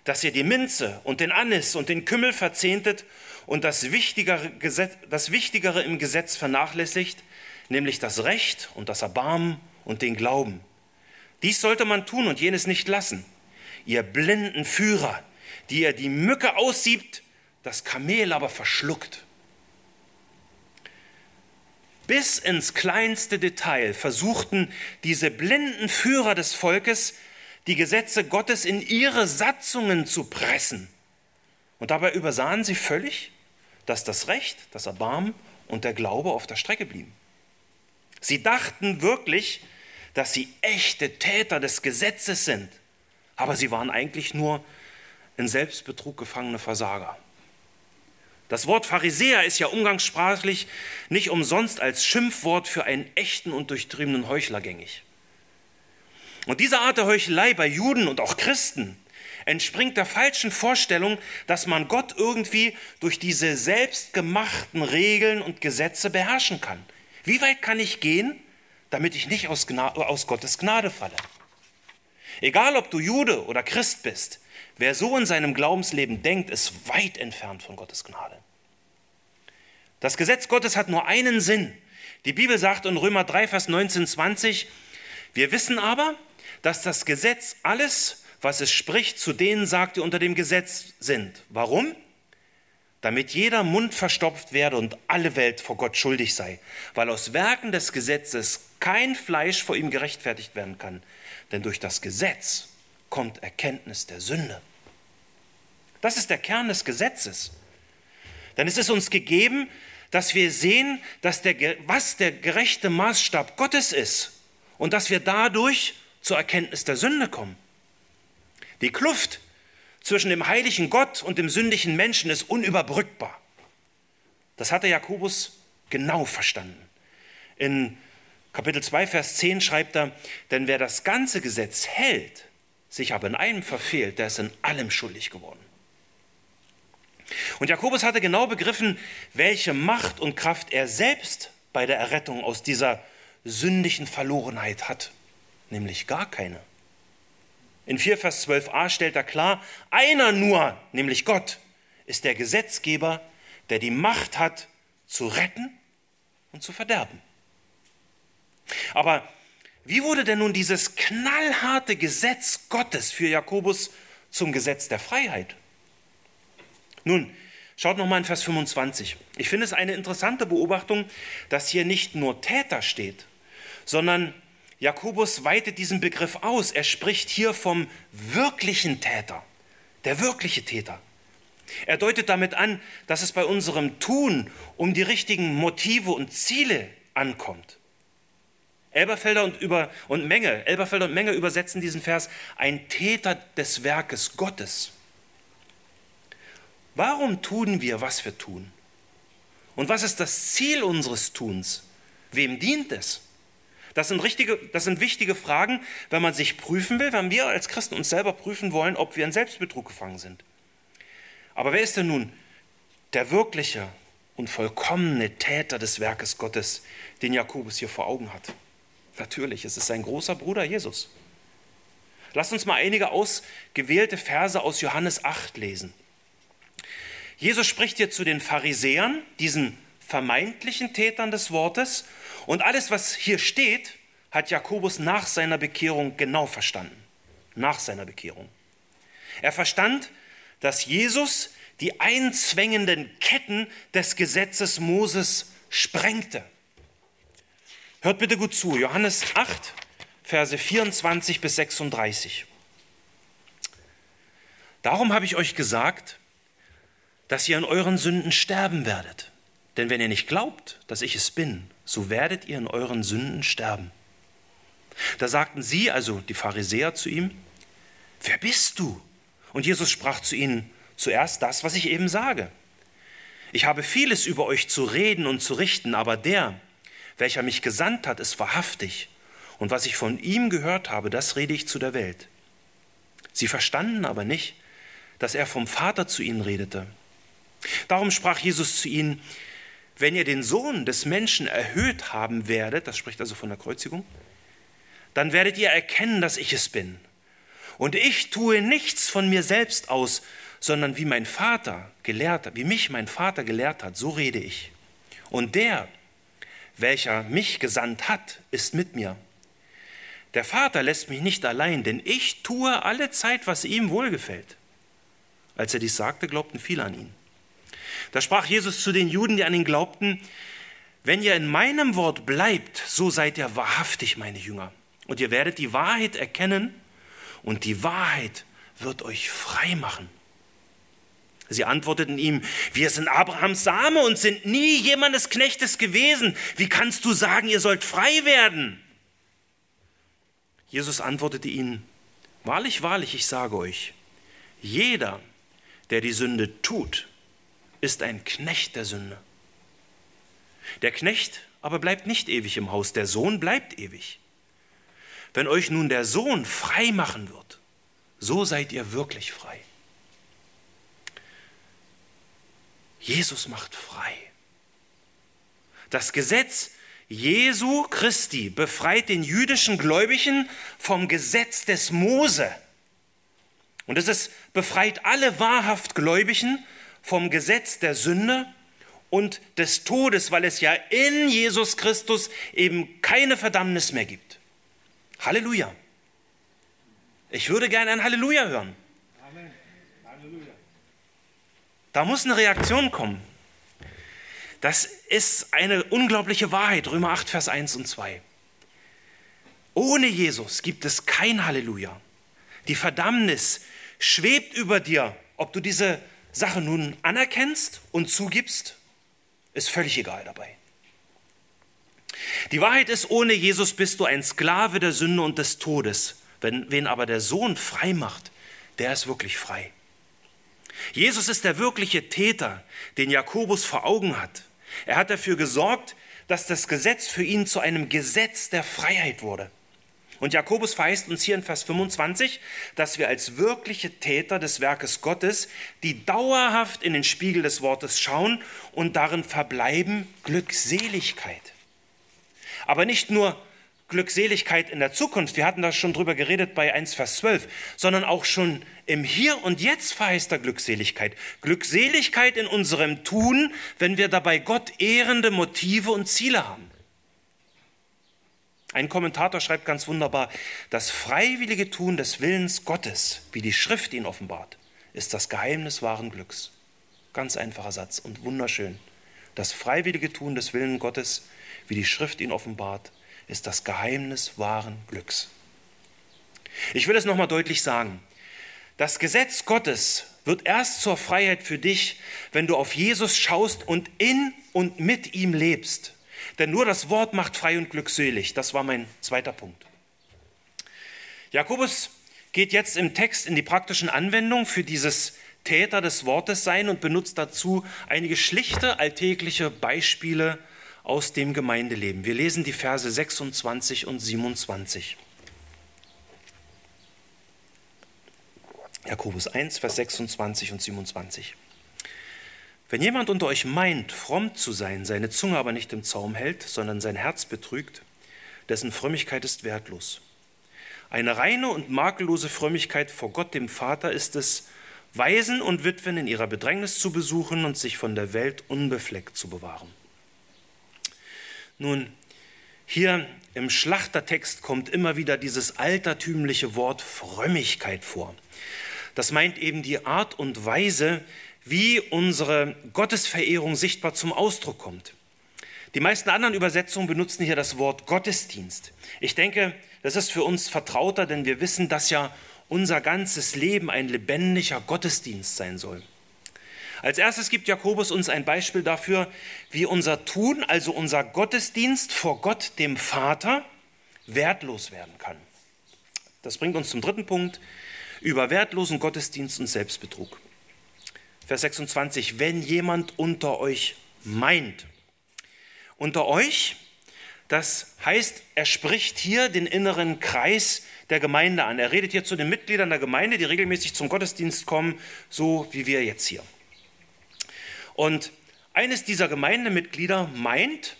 dass ihr die Minze und den Anis und den Kümmel verzehntet und das Wichtigere, Gesetz, das Wichtigere im Gesetz vernachlässigt, nämlich das Recht und das Erbarmen und den Glauben. Dies sollte man tun und jenes nicht lassen. Ihr blinden Führer, die ihr die Mücke aussiebt das Kamel aber verschluckt. Bis ins kleinste Detail versuchten diese blinden Führer des Volkes, die Gesetze Gottes in ihre Satzungen zu pressen. Und dabei übersahen sie völlig, dass das Recht, das Erbarmen und der Glaube auf der Strecke blieben. Sie dachten wirklich, dass sie echte Täter des Gesetzes sind, aber sie waren eigentlich nur in Selbstbetrug gefangene Versager. Das Wort Pharisäer ist ja umgangssprachlich nicht umsonst als Schimpfwort für einen echten und durchtriebenen Heuchler gängig. Und diese Art der Heuchelei bei Juden und auch Christen entspringt der falschen Vorstellung, dass man Gott irgendwie durch diese selbstgemachten Regeln und Gesetze beherrschen kann. Wie weit kann ich gehen, damit ich nicht aus, Gnade, aus Gottes Gnade falle? Egal, ob du Jude oder Christ bist, wer so in seinem Glaubensleben denkt, ist weit entfernt von Gottes Gnade. Das Gesetz Gottes hat nur einen Sinn. Die Bibel sagt in Römer 3, Vers 19, 20, wir wissen aber, dass das Gesetz alles, was es spricht, zu denen sagt, die unter dem Gesetz sind. Warum? Damit jeder Mund verstopft werde und alle Welt vor Gott schuldig sei, weil aus Werken des Gesetzes kein Fleisch vor ihm gerechtfertigt werden kann. Denn durch das Gesetz kommt Erkenntnis der Sünde. Das ist der Kern des Gesetzes. Denn es ist uns gegeben, dass wir sehen, dass der, was der gerechte Maßstab Gottes ist und dass wir dadurch zur Erkenntnis der Sünde kommen. Die Kluft zwischen dem heiligen Gott und dem sündigen Menschen ist unüberbrückbar. Das hatte Jakobus genau verstanden. In Kapitel 2, Vers 10 schreibt er, denn wer das ganze Gesetz hält, sich aber in einem verfehlt, der ist in allem schuldig geworden. Und Jakobus hatte genau begriffen, welche Macht und Kraft er selbst bei der Errettung aus dieser sündigen Verlorenheit hat, nämlich gar keine. In 4 Vers 12a stellt er klar, einer nur, nämlich Gott, ist der Gesetzgeber, der die Macht hat, zu retten und zu verderben. Aber wie wurde denn nun dieses knallharte Gesetz Gottes für Jakobus zum Gesetz der Freiheit? Nun, schaut nochmal in Vers 25. Ich finde es eine interessante Beobachtung, dass hier nicht nur Täter steht, sondern Jakobus weitet diesen Begriff aus. Er spricht hier vom wirklichen Täter, der wirkliche Täter. Er deutet damit an, dass es bei unserem Tun um die richtigen Motive und Ziele ankommt. Elberfelder und, über, und Menge, Elberfelder und Menge übersetzen diesen Vers ein Täter des Werkes Gottes. Warum tun wir, was wir tun? Und was ist das Ziel unseres Tuns? Wem dient es? Das sind, richtige, das sind wichtige Fragen, wenn man sich prüfen will, wenn wir als Christen uns selber prüfen wollen, ob wir in Selbstbetrug gefangen sind. Aber wer ist denn nun der wirkliche und vollkommene Täter des Werkes Gottes, den Jakobus hier vor Augen hat? Natürlich, es ist sein großer Bruder Jesus. Lasst uns mal einige ausgewählte Verse aus Johannes 8 lesen. Jesus spricht hier zu den Pharisäern, diesen vermeintlichen Tätern des Wortes. Und alles, was hier steht, hat Jakobus nach seiner Bekehrung genau verstanden. Nach seiner Bekehrung. Er verstand, dass Jesus die einzwängenden Ketten des Gesetzes Moses sprengte. Hört bitte gut zu, Johannes 8, Verse 24 bis 36. Darum habe ich euch gesagt, dass ihr in euren Sünden sterben werdet. Denn wenn ihr nicht glaubt, dass ich es bin, so werdet ihr in euren Sünden sterben. Da sagten sie, also die Pharisäer, zu ihm, wer bist du? Und Jesus sprach zu ihnen zuerst das, was ich eben sage. Ich habe vieles über euch zu reden und zu richten, aber der, welcher mich gesandt hat, ist wahrhaftig. Und was ich von ihm gehört habe, das rede ich zu der Welt. Sie verstanden aber nicht, dass er vom Vater zu ihnen redete. Darum sprach Jesus zu ihnen, wenn ihr den Sohn des Menschen erhöht haben werdet, das spricht also von der Kreuzigung, dann werdet ihr erkennen, dass ich es bin. Und ich tue nichts von mir selbst aus, sondern wie mein Vater gelehrt hat, wie mich mein Vater gelehrt hat, so rede ich. Und der, welcher mich gesandt hat, ist mit mir. Der Vater lässt mich nicht allein, denn ich tue alle Zeit, was ihm wohlgefällt. Als er dies sagte, glaubten viele an ihn. Da sprach Jesus zu den Juden, die an ihn glaubten, wenn ihr in meinem Wort bleibt, so seid ihr wahrhaftig meine Jünger. Und ihr werdet die Wahrheit erkennen und die Wahrheit wird euch frei machen. Sie antworteten ihm, wir sind Abrahams Same und sind nie jemandes Knechtes gewesen. Wie kannst du sagen, ihr sollt frei werden? Jesus antwortete ihnen, wahrlich, wahrlich, ich sage euch, jeder, der die Sünde tut ist ein Knecht der Sünde. Der Knecht aber bleibt nicht ewig im Haus, der Sohn bleibt ewig. Wenn euch nun der Sohn frei machen wird, so seid ihr wirklich frei. Jesus macht frei. Das Gesetz Jesu Christi befreit den jüdischen Gläubigen vom Gesetz des Mose. Und es befreit alle wahrhaft Gläubigen vom Gesetz der Sünde und des Todes, weil es ja in Jesus Christus eben keine Verdammnis mehr gibt. Halleluja. Ich würde gerne ein Halleluja hören. Amen. Halleluja. Da muss eine Reaktion kommen. Das ist eine unglaubliche Wahrheit, Römer 8, Vers 1 und 2. Ohne Jesus gibt es kein Halleluja. Die Verdammnis schwebt über dir, ob du diese Sache nun anerkennst und zugibst ist völlig egal dabei. Die Wahrheit ist, ohne Jesus bist du ein Sklave der Sünde und des Todes. Wenn, wen aber der Sohn frei macht, der ist wirklich frei. Jesus ist der wirkliche Täter, den Jakobus vor Augen hat. Er hat dafür gesorgt, dass das Gesetz für ihn zu einem Gesetz der Freiheit wurde. Und Jakobus verheißt uns hier in Vers 25, dass wir als wirkliche Täter des Werkes Gottes, die dauerhaft in den Spiegel des Wortes schauen und darin verbleiben, Glückseligkeit. Aber nicht nur Glückseligkeit in der Zukunft, wir hatten da schon drüber geredet bei 1 Vers 12, sondern auch schon im Hier und Jetzt verheißt er Glückseligkeit. Glückseligkeit in unserem Tun, wenn wir dabei Gott ehrende Motive und Ziele haben. Ein Kommentator schreibt ganz wunderbar, das freiwillige Tun des Willens Gottes, wie die Schrift ihn offenbart, ist das Geheimnis wahren Glücks. Ganz einfacher Satz und wunderschön. Das freiwillige Tun des Willens Gottes, wie die Schrift ihn offenbart, ist das Geheimnis wahren Glücks. Ich will es nochmal deutlich sagen. Das Gesetz Gottes wird erst zur Freiheit für dich, wenn du auf Jesus schaust und in und mit ihm lebst. Denn nur das Wort macht frei und glückselig. Das war mein zweiter Punkt. Jakobus geht jetzt im Text in die praktischen Anwendung für dieses Täter des Wortes sein und benutzt dazu einige schlichte alltägliche Beispiele aus dem Gemeindeleben. Wir lesen die Verse 26 und 27. Jakobus 1, Vers 26 und 27. Wenn jemand unter euch meint, fromm zu sein, seine Zunge aber nicht im Zaum hält, sondern sein Herz betrügt, dessen Frömmigkeit ist wertlos. Eine reine und makellose Frömmigkeit vor Gott dem Vater ist es, Waisen und Witwen in ihrer Bedrängnis zu besuchen und sich von der Welt unbefleckt zu bewahren. Nun, hier im Schlachtertext kommt immer wieder dieses altertümliche Wort Frömmigkeit vor. Das meint eben die Art und Weise, wie unsere Gottesverehrung sichtbar zum Ausdruck kommt. Die meisten anderen Übersetzungen benutzen hier das Wort Gottesdienst. Ich denke, das ist für uns vertrauter, denn wir wissen, dass ja unser ganzes Leben ein lebendiger Gottesdienst sein soll. Als erstes gibt Jakobus uns ein Beispiel dafür, wie unser Tun, also unser Gottesdienst vor Gott, dem Vater, wertlos werden kann. Das bringt uns zum dritten Punkt, über wertlosen Gottesdienst und Selbstbetrug. Vers 26, wenn jemand unter euch meint. Unter euch, das heißt, er spricht hier den inneren Kreis der Gemeinde an. Er redet hier zu den Mitgliedern der Gemeinde, die regelmäßig zum Gottesdienst kommen, so wie wir jetzt hier. Und eines dieser Gemeindemitglieder meint,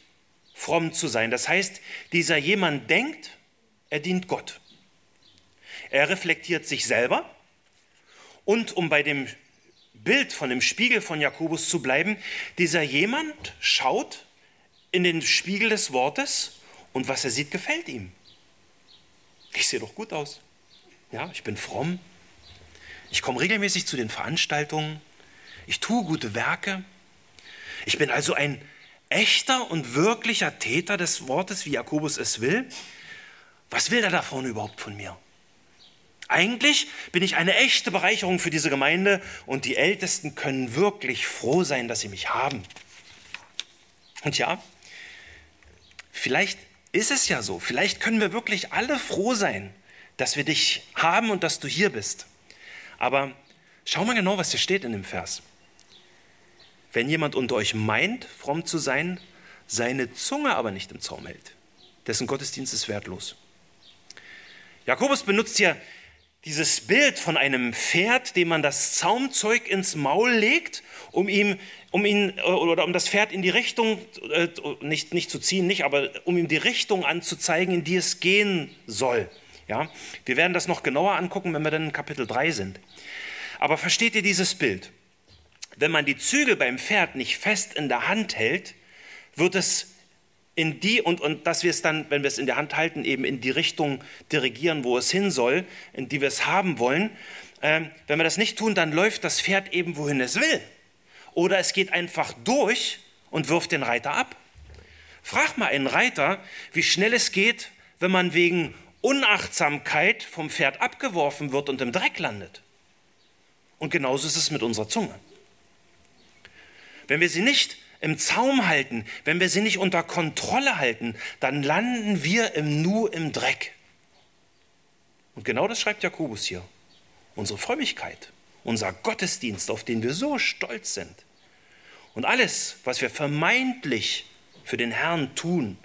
fromm zu sein. Das heißt, dieser jemand denkt, er dient Gott. Er reflektiert sich selber und um bei dem Bild von dem Spiegel von Jakobus zu bleiben, dieser jemand schaut in den Spiegel des Wortes und was er sieht, gefällt ihm. Ich sehe doch gut aus. Ja, ich bin fromm. Ich komme regelmäßig zu den Veranstaltungen. Ich tue gute Werke. Ich bin also ein echter und wirklicher Täter des Wortes, wie Jakobus es will. Was will er davon überhaupt von mir? Eigentlich bin ich eine echte Bereicherung für diese Gemeinde und die Ältesten können wirklich froh sein, dass sie mich haben. Und ja, vielleicht ist es ja so, vielleicht können wir wirklich alle froh sein, dass wir dich haben und dass du hier bist. Aber schau mal genau, was hier steht in dem Vers. Wenn jemand unter euch meint, fromm zu sein, seine Zunge aber nicht im Zaum hält, dessen Gottesdienst ist wertlos. Jakobus benutzt hier dieses Bild von einem Pferd, dem man das Zaumzeug ins Maul legt, um ihm, um ihn oder um das Pferd in die Richtung äh, nicht, nicht zu ziehen, nicht, aber um ihm die Richtung anzuzeigen, in die es gehen soll. Ja, wir werden das noch genauer angucken, wenn wir dann in Kapitel 3 sind. Aber versteht ihr dieses Bild? Wenn man die Zügel beim Pferd nicht fest in der Hand hält, wird es in die und, und dass wir es dann, wenn wir es in der Hand halten, eben in die Richtung dirigieren, wo es hin soll, in die wir es haben wollen. Ähm, wenn wir das nicht tun, dann läuft das Pferd eben, wohin es will. Oder es geht einfach durch und wirft den Reiter ab. Frag mal einen Reiter, wie schnell es geht, wenn man wegen Unachtsamkeit vom Pferd abgeworfen wird und im Dreck landet. Und genauso ist es mit unserer Zunge. Wenn wir sie nicht im Zaum halten, wenn wir sie nicht unter Kontrolle halten, dann landen wir im Nu im Dreck. Und genau das schreibt Jakobus hier. Unsere Frömmigkeit, unser Gottesdienst, auf den wir so stolz sind. Und alles, was wir vermeintlich für den Herrn tun,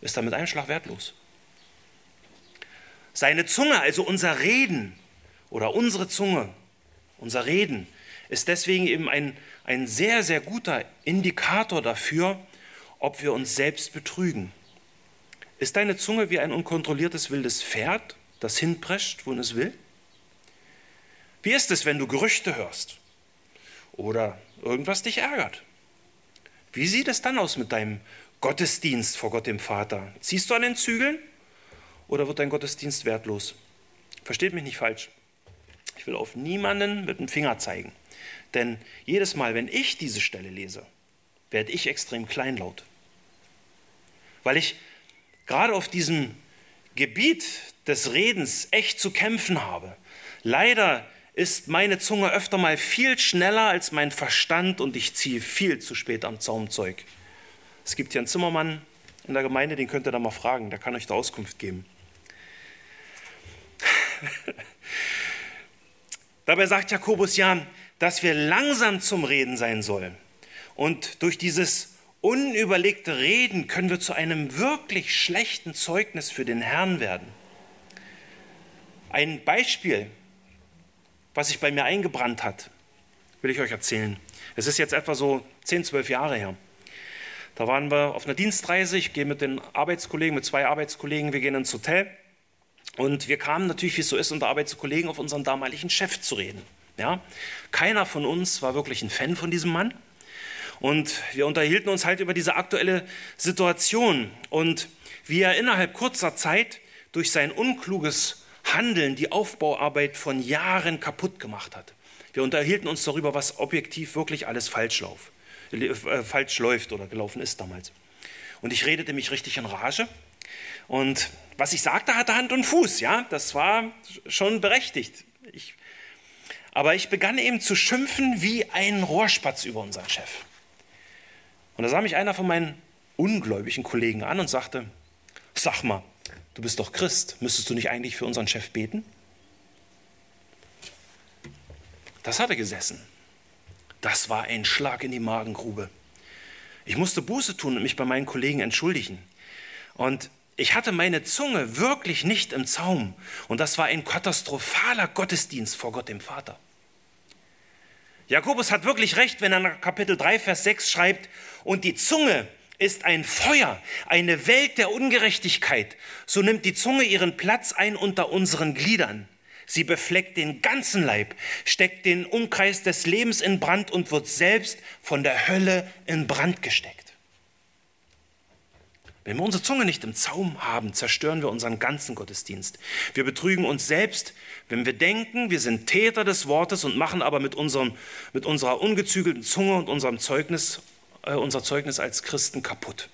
ist damit einen Schlag wertlos. Seine Zunge, also unser Reden oder unsere Zunge, unser Reden, ist deswegen eben ein, ein sehr, sehr guter Indikator dafür, ob wir uns selbst betrügen. Ist deine Zunge wie ein unkontrolliertes wildes Pferd, das hinprescht, wo es will? Wie ist es, wenn du Gerüchte hörst oder irgendwas dich ärgert? Wie sieht es dann aus mit deinem Gottesdienst vor Gott dem Vater? Ziehst du an den Zügeln oder wird dein Gottesdienst wertlos? Versteht mich nicht falsch. Ich will auf niemanden mit dem Finger zeigen. Denn jedes Mal, wenn ich diese Stelle lese, werde ich extrem kleinlaut. Weil ich gerade auf diesem Gebiet des Redens echt zu kämpfen habe. Leider ist meine Zunge öfter mal viel schneller als mein Verstand und ich ziehe viel zu spät am Zaumzeug. Es gibt hier einen Zimmermann in der Gemeinde, den könnt ihr da mal fragen, der kann euch da Auskunft geben. Dabei sagt Jakobus ja, dass wir langsam zum Reden sein sollen. Und durch dieses unüberlegte Reden können wir zu einem wirklich schlechten Zeugnis für den Herrn werden. Ein Beispiel, was sich bei mir eingebrannt hat, will ich euch erzählen. Es ist jetzt etwa so 10, 12 Jahre her. Da waren wir auf einer Dienstreise. Ich gehe mit den Arbeitskollegen, mit zwei Arbeitskollegen, wir gehen ins Hotel. Und wir kamen natürlich, wie es so ist, unter Arbeitskollegen auf unseren damaligen Chef zu reden. Ja? Keiner von uns war wirklich ein Fan von diesem Mann. Und wir unterhielten uns halt über diese aktuelle Situation und wie er innerhalb kurzer Zeit durch sein unkluges Handeln die Aufbauarbeit von Jahren kaputt gemacht hat. Wir unterhielten uns darüber, was objektiv wirklich alles falsch, lauf, äh, falsch läuft oder gelaufen ist damals. Und ich redete mich richtig in Rage. Und was ich sagte, hatte Hand und Fuß, ja, das war schon berechtigt. Ich aber ich begann eben zu schimpfen wie ein Rohrspatz über unseren Chef. Und da sah mich einer von meinen ungläubigen Kollegen an und sagte, sag mal, du bist doch Christ, müsstest du nicht eigentlich für unseren Chef beten? Das hatte gesessen. Das war ein Schlag in die Magengrube. Ich musste Buße tun und mich bei meinen Kollegen entschuldigen. Und ich hatte meine Zunge wirklich nicht im Zaum. Und das war ein katastrophaler Gottesdienst vor Gott dem Vater. Jakobus hat wirklich recht, wenn er nach Kapitel 3, Vers 6 schreibt, und die Zunge ist ein Feuer, eine Welt der Ungerechtigkeit. So nimmt die Zunge ihren Platz ein unter unseren Gliedern. Sie befleckt den ganzen Leib, steckt den Umkreis des Lebens in Brand und wird selbst von der Hölle in Brand gesteckt. Wenn wir unsere Zunge nicht im Zaum haben, zerstören wir unseren ganzen Gottesdienst. Wir betrügen uns selbst, wenn wir denken, wir sind Täter des Wortes und machen aber mit, unserem, mit unserer ungezügelten Zunge und unserem Zeugnis, äh, unser Zeugnis als Christen kaputt.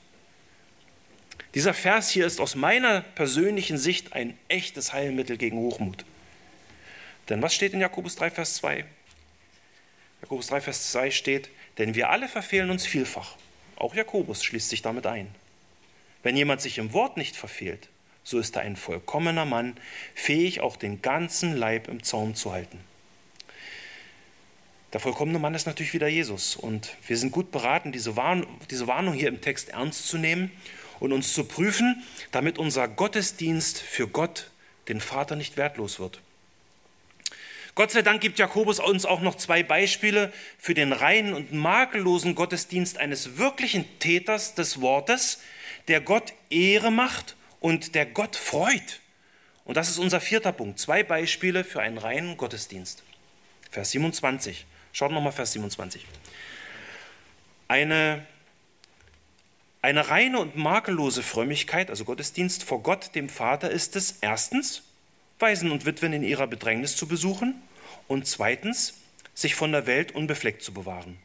Dieser Vers hier ist aus meiner persönlichen Sicht ein echtes Heilmittel gegen Hochmut. Denn was steht in Jakobus 3, Vers 2? Jakobus 3, Vers 2 steht, denn wir alle verfehlen uns vielfach. Auch Jakobus schließt sich damit ein. Wenn jemand sich im Wort nicht verfehlt, so ist er ein vollkommener Mann, fähig auch den ganzen Leib im Zaum zu halten. Der vollkommene Mann ist natürlich wieder Jesus. Und wir sind gut beraten, diese, Warn diese Warnung hier im Text ernst zu nehmen und uns zu prüfen, damit unser Gottesdienst für Gott, den Vater, nicht wertlos wird. Gott sei Dank gibt Jakobus uns auch noch zwei Beispiele für den reinen und makellosen Gottesdienst eines wirklichen Täters des Wortes, der Gott Ehre macht und der Gott freut. Und das ist unser vierter Punkt. Zwei Beispiele für einen reinen Gottesdienst. Vers 27. Schaut nochmal Vers 27. Eine, eine reine und makellose Frömmigkeit, also Gottesdienst vor Gott, dem Vater, ist es erstens, Waisen und Witwen in ihrer Bedrängnis zu besuchen und zweitens, sich von der Welt unbefleckt zu bewahren.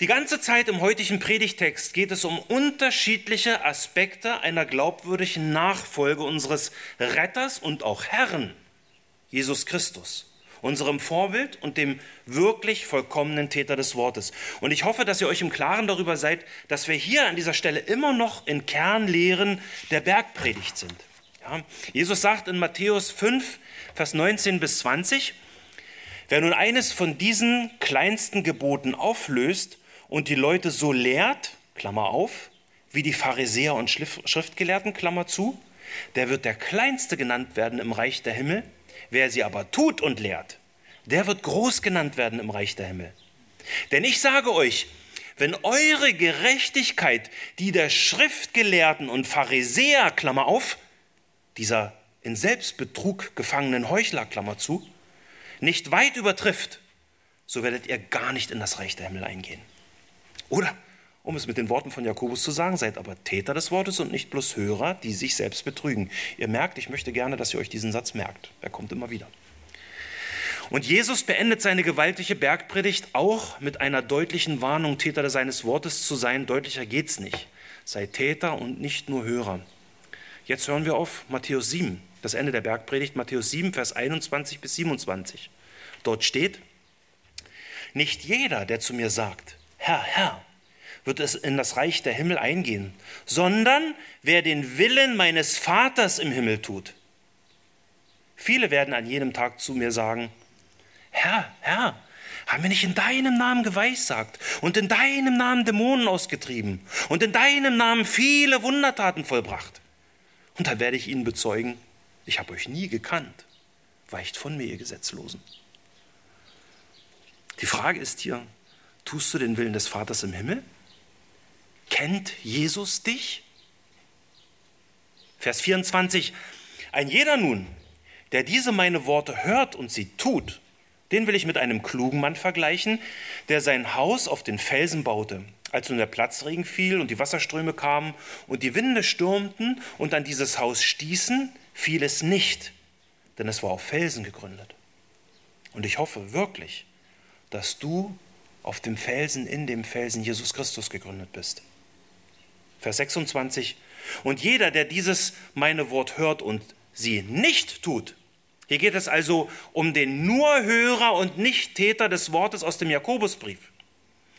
Die ganze Zeit im heutigen Predigtext geht es um unterschiedliche Aspekte einer glaubwürdigen Nachfolge unseres Retters und auch Herrn, Jesus Christus, unserem Vorbild und dem wirklich vollkommenen Täter des Wortes. Und ich hoffe, dass ihr euch im Klaren darüber seid, dass wir hier an dieser Stelle immer noch in Kernlehren der Bergpredigt sind. Ja, Jesus sagt in Matthäus 5, Vers 19 bis 20, wer nun eines von diesen kleinsten Geboten auflöst und die Leute so lehrt, Klammer auf, wie die Pharisäer und Schriftgelehrten, Klammer zu, der wird der Kleinste genannt werden im Reich der Himmel. Wer sie aber tut und lehrt, der wird groß genannt werden im Reich der Himmel. Denn ich sage euch, wenn eure Gerechtigkeit die der Schriftgelehrten und Pharisäer, Klammer auf, dieser in Selbstbetrug gefangenen Heuchler, Klammer zu, nicht weit übertrifft, so werdet ihr gar nicht in das Reich der Himmel eingehen. Oder, um es mit den Worten von Jakobus zu sagen, seid aber Täter des Wortes und nicht bloß Hörer, die sich selbst betrügen. Ihr merkt, ich möchte gerne, dass ihr euch diesen Satz merkt. Er kommt immer wieder. Und Jesus beendet seine gewaltige Bergpredigt auch mit einer deutlichen Warnung, Täter seines Wortes zu sein. Deutlicher geht's nicht. Sei Täter und nicht nur Hörer. Jetzt hören wir auf Matthäus 7, das Ende der Bergpredigt, Matthäus 7, Vers 21 bis 27. Dort steht, nicht jeder, der zu mir sagt, Herr, Herr, wird es in das Reich der Himmel eingehen, sondern wer den Willen meines Vaters im Himmel tut. Viele werden an jenem Tag zu mir sagen, Herr, Herr, haben wir nicht in deinem Namen geweissagt und in deinem Namen Dämonen ausgetrieben und in deinem Namen viele Wundertaten vollbracht? Und da werde ich ihnen bezeugen, ich habe euch nie gekannt. Weicht von mir, ihr Gesetzlosen. Die Frage ist hier, tust du den Willen des Vaters im Himmel? Kennt Jesus dich? Vers 24, ein jeder nun, der diese meine Worte hört und sie tut, den will ich mit einem klugen Mann vergleichen, der sein Haus auf den Felsen baute. Als nun der Platzregen fiel und die Wasserströme kamen und die Winde stürmten und an dieses Haus stießen, fiel es nicht, denn es war auf Felsen gegründet. Und ich hoffe wirklich, dass du auf dem Felsen, in dem Felsen Jesus Christus gegründet bist. Vers 26. Und jeder, der dieses meine Wort hört und sie nicht tut, hier geht es also um den nur Hörer und nicht Täter des Wortes aus dem Jakobusbrief.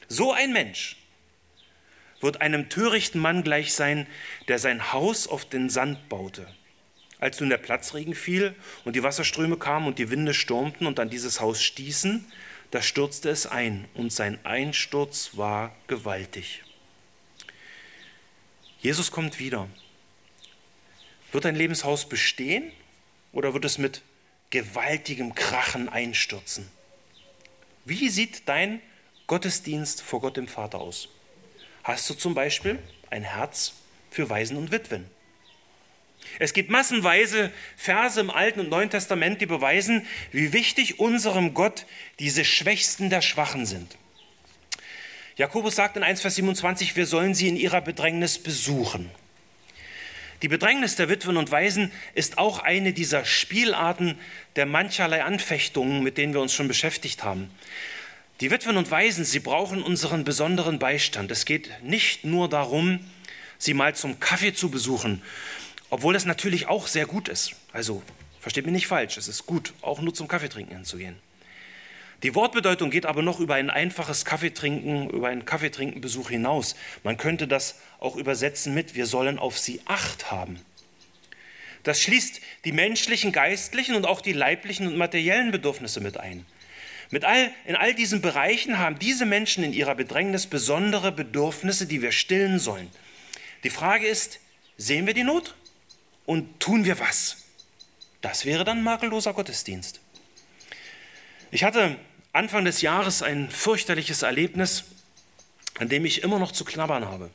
So ein Mensch wird einem törichten Mann gleich sein, der sein Haus auf den Sand baute. Als nun der Platzregen fiel und die Wasserströme kamen und die Winde stürmten und an dieses Haus stießen, da stürzte es ein und sein Einsturz war gewaltig. Jesus kommt wieder. Wird dein Lebenshaus bestehen oder wird es mit gewaltigem Krachen einstürzen? Wie sieht dein Gottesdienst vor Gott dem Vater aus? Hast du zum Beispiel ein Herz für Waisen und Witwen. Es gibt massenweise Verse im Alten und Neuen Testament, die beweisen, wie wichtig unserem Gott diese Schwächsten der Schwachen sind. Jakobus sagt in 1, Vers 27, wir sollen sie in ihrer Bedrängnis besuchen. Die Bedrängnis der Witwen und Waisen ist auch eine dieser Spielarten der mancherlei Anfechtungen, mit denen wir uns schon beschäftigt haben. Die Witwen und Waisen, sie brauchen unseren besonderen Beistand. Es geht nicht nur darum, sie mal zum Kaffee zu besuchen, obwohl das natürlich auch sehr gut ist. Also versteht mich nicht falsch, es ist gut, auch nur zum Kaffeetrinken hinzugehen. Die Wortbedeutung geht aber noch über ein einfaches Kaffeetrinken, über einen Kaffeetrinkenbesuch hinaus. Man könnte das auch übersetzen mit, wir sollen auf sie Acht haben. Das schließt die menschlichen, geistlichen und auch die leiblichen und materiellen Bedürfnisse mit ein. Mit all, in all diesen Bereichen haben diese Menschen in ihrer Bedrängnis besondere Bedürfnisse, die wir stillen sollen. Die Frage ist, sehen wir die Not und tun wir was? Das wäre dann makelloser Gottesdienst. Ich hatte Anfang des Jahres ein fürchterliches Erlebnis, an dem ich immer noch zu knabbern habe.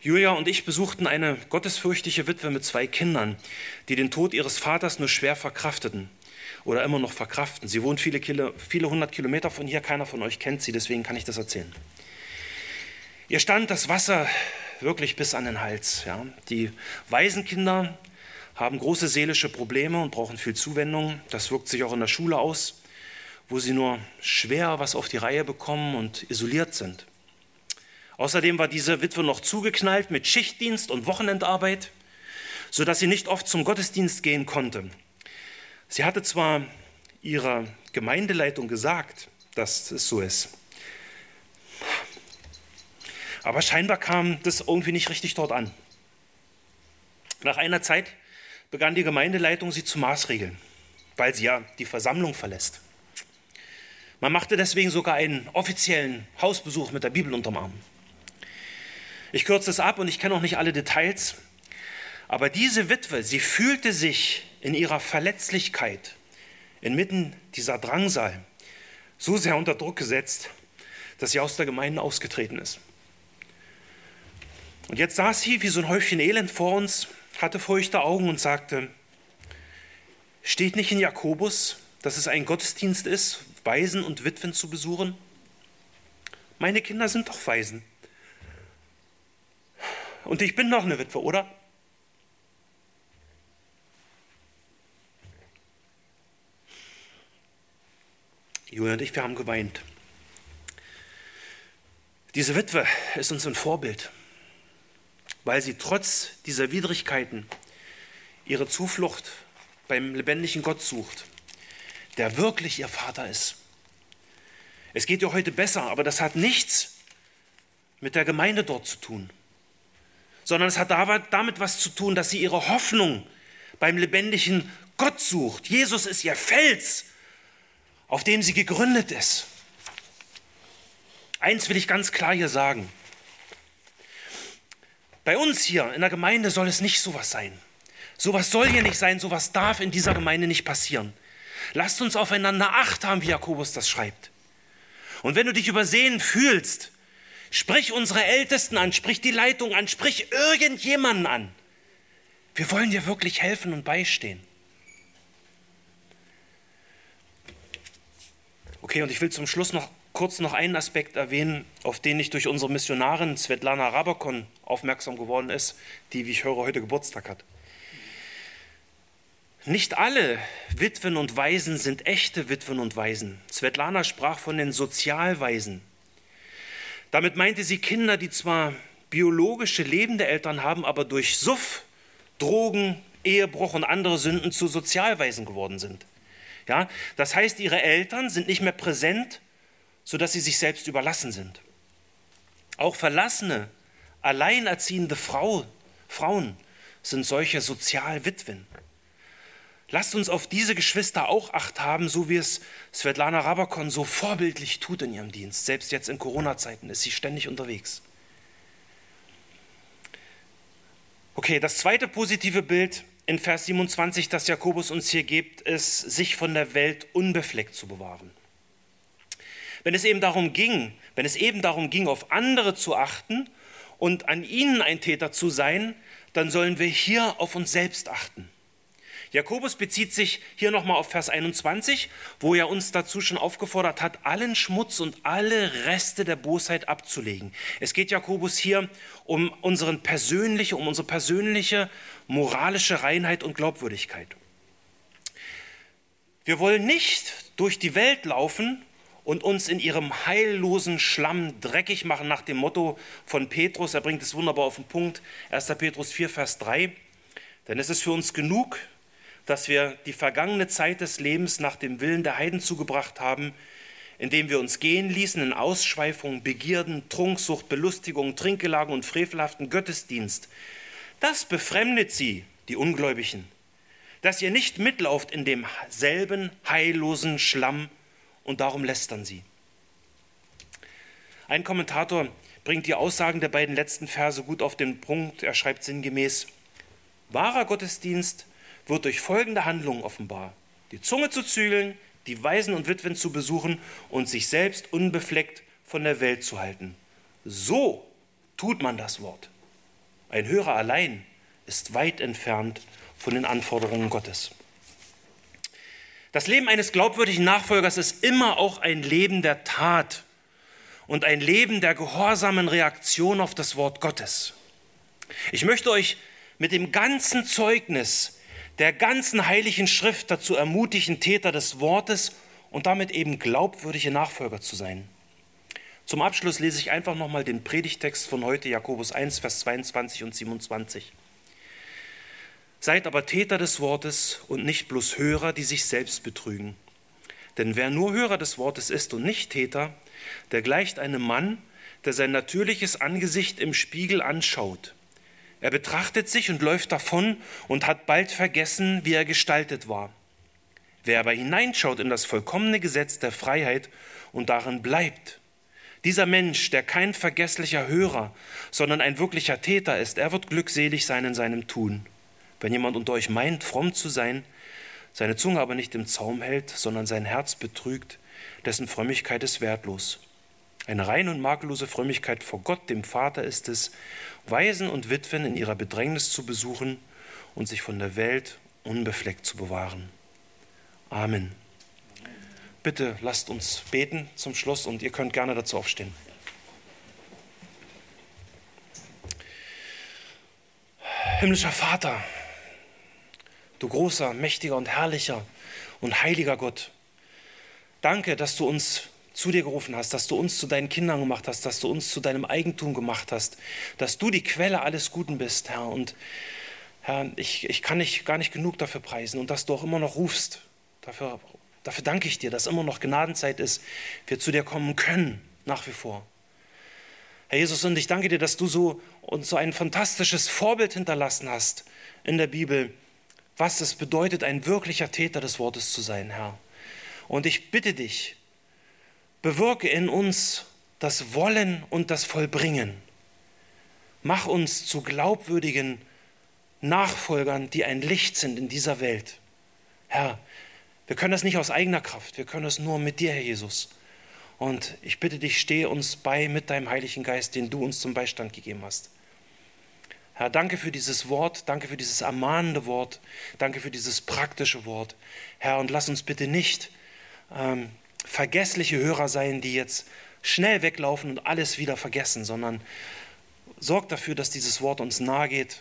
Julia und ich besuchten eine gottesfürchtige Witwe mit zwei Kindern, die den Tod ihres Vaters nur schwer verkrafteten oder immer noch verkraften. Sie wohnt viele, Kilo, viele hundert Kilometer von hier, keiner von euch kennt sie, deswegen kann ich das erzählen. Ihr stand das Wasser wirklich bis an den Hals. Ja. Die Waisenkinder haben große seelische Probleme und brauchen viel Zuwendung. Das wirkt sich auch in der Schule aus, wo sie nur schwer was auf die Reihe bekommen und isoliert sind. Außerdem war diese Witwe noch zugeknallt mit Schichtdienst und Wochenendarbeit, sodass sie nicht oft zum Gottesdienst gehen konnte. Sie hatte zwar ihrer Gemeindeleitung gesagt, dass es so ist, aber scheinbar kam das irgendwie nicht richtig dort an. Nach einer Zeit begann die Gemeindeleitung sie zu maßregeln, weil sie ja die Versammlung verlässt. Man machte deswegen sogar einen offiziellen Hausbesuch mit der Bibel unterm Arm. Ich kürze es ab und ich kenne auch nicht alle Details, aber diese Witwe, sie fühlte sich in ihrer Verletzlichkeit inmitten dieser Drangsal so sehr unter Druck gesetzt, dass sie aus der Gemeinde ausgetreten ist. Und jetzt saß sie wie so ein Häufchen Elend vor uns, hatte feuchte Augen und sagte, steht nicht in Jakobus, dass es ein Gottesdienst ist, Waisen und Witwen zu besuchen? Meine Kinder sind doch Waisen. Und ich bin noch eine Witwe, oder? Julia und ich, wir haben geweint. Diese Witwe ist uns ein Vorbild weil sie trotz dieser Widrigkeiten ihre Zuflucht beim lebendigen Gott sucht, der wirklich ihr Vater ist. Es geht ihr heute besser, aber das hat nichts mit der Gemeinde dort zu tun, sondern es hat damit was zu tun, dass sie ihre Hoffnung beim lebendigen Gott sucht. Jesus ist ihr Fels, auf dem sie gegründet ist. Eins will ich ganz klar hier sagen. Bei uns hier in der Gemeinde soll es nicht sowas sein. Sowas soll hier nicht sein, sowas darf in dieser Gemeinde nicht passieren. Lasst uns aufeinander Acht haben, wie Jakobus das schreibt. Und wenn du dich übersehen fühlst, sprich unsere Ältesten an, sprich die Leitung an, sprich irgendjemanden an. Wir wollen dir wirklich helfen und beistehen. Okay, und ich will zum Schluss noch kurz noch einen Aspekt erwähnen, auf den ich durch unsere Missionarin Svetlana Rabakon aufmerksam geworden ist, die, wie ich höre, heute Geburtstag hat. Nicht alle Witwen und Waisen sind echte Witwen und Waisen. Svetlana sprach von den Sozialwaisen. Damit meinte sie Kinder, die zwar biologische lebende Eltern haben, aber durch Suff, Drogen, Ehebruch und andere Sünden zu Sozialwaisen geworden sind. Ja, das heißt, ihre Eltern sind nicht mehr präsent sodass sie sich selbst überlassen sind. Auch verlassene, alleinerziehende Frau, Frauen sind solche Sozialwitwen. Lasst uns auf diese Geschwister auch Acht haben, so wie es Svetlana Rabakon so vorbildlich tut in ihrem Dienst. Selbst jetzt in Corona-Zeiten ist sie ständig unterwegs. Okay, das zweite positive Bild in Vers 27, das Jakobus uns hier gibt, ist, sich von der Welt unbefleckt zu bewahren. Wenn es eben darum ging, wenn es eben darum ging, auf andere zu achten und an ihnen ein Täter zu sein, dann sollen wir hier auf uns selbst achten. Jakobus bezieht sich hier nochmal auf Vers 21, wo er uns dazu schon aufgefordert hat, allen Schmutz und alle Reste der Bosheit abzulegen. Es geht Jakobus hier um, unseren persönliche, um unsere persönliche moralische Reinheit und Glaubwürdigkeit. Wir wollen nicht durch die Welt laufen und uns in ihrem heillosen Schlamm dreckig machen nach dem Motto von Petrus. Er bringt es wunderbar auf den Punkt. 1. Petrus 4, Vers 3. Denn es ist für uns genug, dass wir die vergangene Zeit des Lebens nach dem Willen der Heiden zugebracht haben, indem wir uns gehen ließen in Ausschweifungen, Begierden, Trunksucht, Belustigung, Trinkgelagen und frevelhaften Gottesdienst. Das befremdet sie, die Ungläubigen, dass ihr nicht mitlauft in demselben heillosen Schlamm und darum lästern sie. Ein Kommentator bringt die Aussagen der beiden letzten Verse gut auf den Punkt. Er schreibt sinngemäß, wahrer Gottesdienst wird durch folgende Handlungen offenbar. Die Zunge zu zügeln, die Waisen und Witwen zu besuchen und sich selbst unbefleckt von der Welt zu halten. So tut man das Wort. Ein Hörer allein ist weit entfernt von den Anforderungen Gottes. Das Leben eines glaubwürdigen Nachfolgers ist immer auch ein Leben der Tat und ein Leben der gehorsamen Reaktion auf das Wort Gottes. Ich möchte euch mit dem ganzen Zeugnis der ganzen heiligen Schrift dazu ermutigen, Täter des Wortes und damit eben glaubwürdige Nachfolger zu sein. Zum Abschluss lese ich einfach nochmal den Predigtext von heute, Jakobus 1, Vers 22 und 27. Seid aber Täter des Wortes und nicht bloß Hörer, die sich selbst betrügen. Denn wer nur Hörer des Wortes ist und nicht Täter, der gleicht einem Mann, der sein natürliches Angesicht im Spiegel anschaut. Er betrachtet sich und läuft davon und hat bald vergessen, wie er gestaltet war. Wer aber hineinschaut in das vollkommene Gesetz der Freiheit und darin bleibt, dieser Mensch, der kein vergesslicher Hörer, sondern ein wirklicher Täter ist, er wird glückselig sein in seinem Tun. Wenn jemand unter euch meint, fromm zu sein, seine Zunge aber nicht im Zaum hält, sondern sein Herz betrügt, dessen Frömmigkeit ist wertlos. Eine reine und makellose Frömmigkeit vor Gott, dem Vater, ist es, Waisen und Witwen in ihrer Bedrängnis zu besuchen und sich von der Welt unbefleckt zu bewahren. Amen. Bitte lasst uns beten zum Schluss und ihr könnt gerne dazu aufstehen. Himmlischer Vater, du großer, mächtiger und herrlicher und heiliger Gott, danke, dass du uns zu dir gerufen hast, dass du uns zu deinen Kindern gemacht hast, dass du uns zu deinem Eigentum gemacht hast, dass du die Quelle alles Guten bist, Herr. Und Herr, ich, ich kann dich gar nicht genug dafür preisen und dass du auch immer noch rufst. Dafür, dafür danke ich dir, dass immer noch Gnadenzeit ist, wir zu dir kommen können, nach wie vor. Herr Jesus, und ich danke dir, dass du so uns so ein fantastisches Vorbild hinterlassen hast in der Bibel, was es bedeutet, ein wirklicher Täter des Wortes zu sein, Herr. Und ich bitte dich, bewirke in uns das Wollen und das Vollbringen. Mach uns zu glaubwürdigen Nachfolgern, die ein Licht sind in dieser Welt. Herr, wir können das nicht aus eigener Kraft, wir können das nur mit dir, Herr Jesus. Und ich bitte dich, stehe uns bei mit deinem Heiligen Geist, den du uns zum Beistand gegeben hast. Herr, danke für dieses Wort, danke für dieses ermahnende Wort, danke für dieses praktische Wort. Herr, und lass uns bitte nicht ähm, vergessliche Hörer sein, die jetzt schnell weglaufen und alles wieder vergessen, sondern sorg dafür, dass dieses Wort uns nahe geht,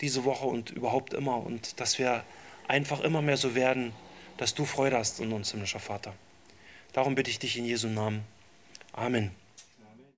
diese Woche und überhaupt immer und dass wir einfach immer mehr so werden, dass du Freude hast in uns, himmlischer Vater. Darum bitte ich dich in Jesu Namen. Amen.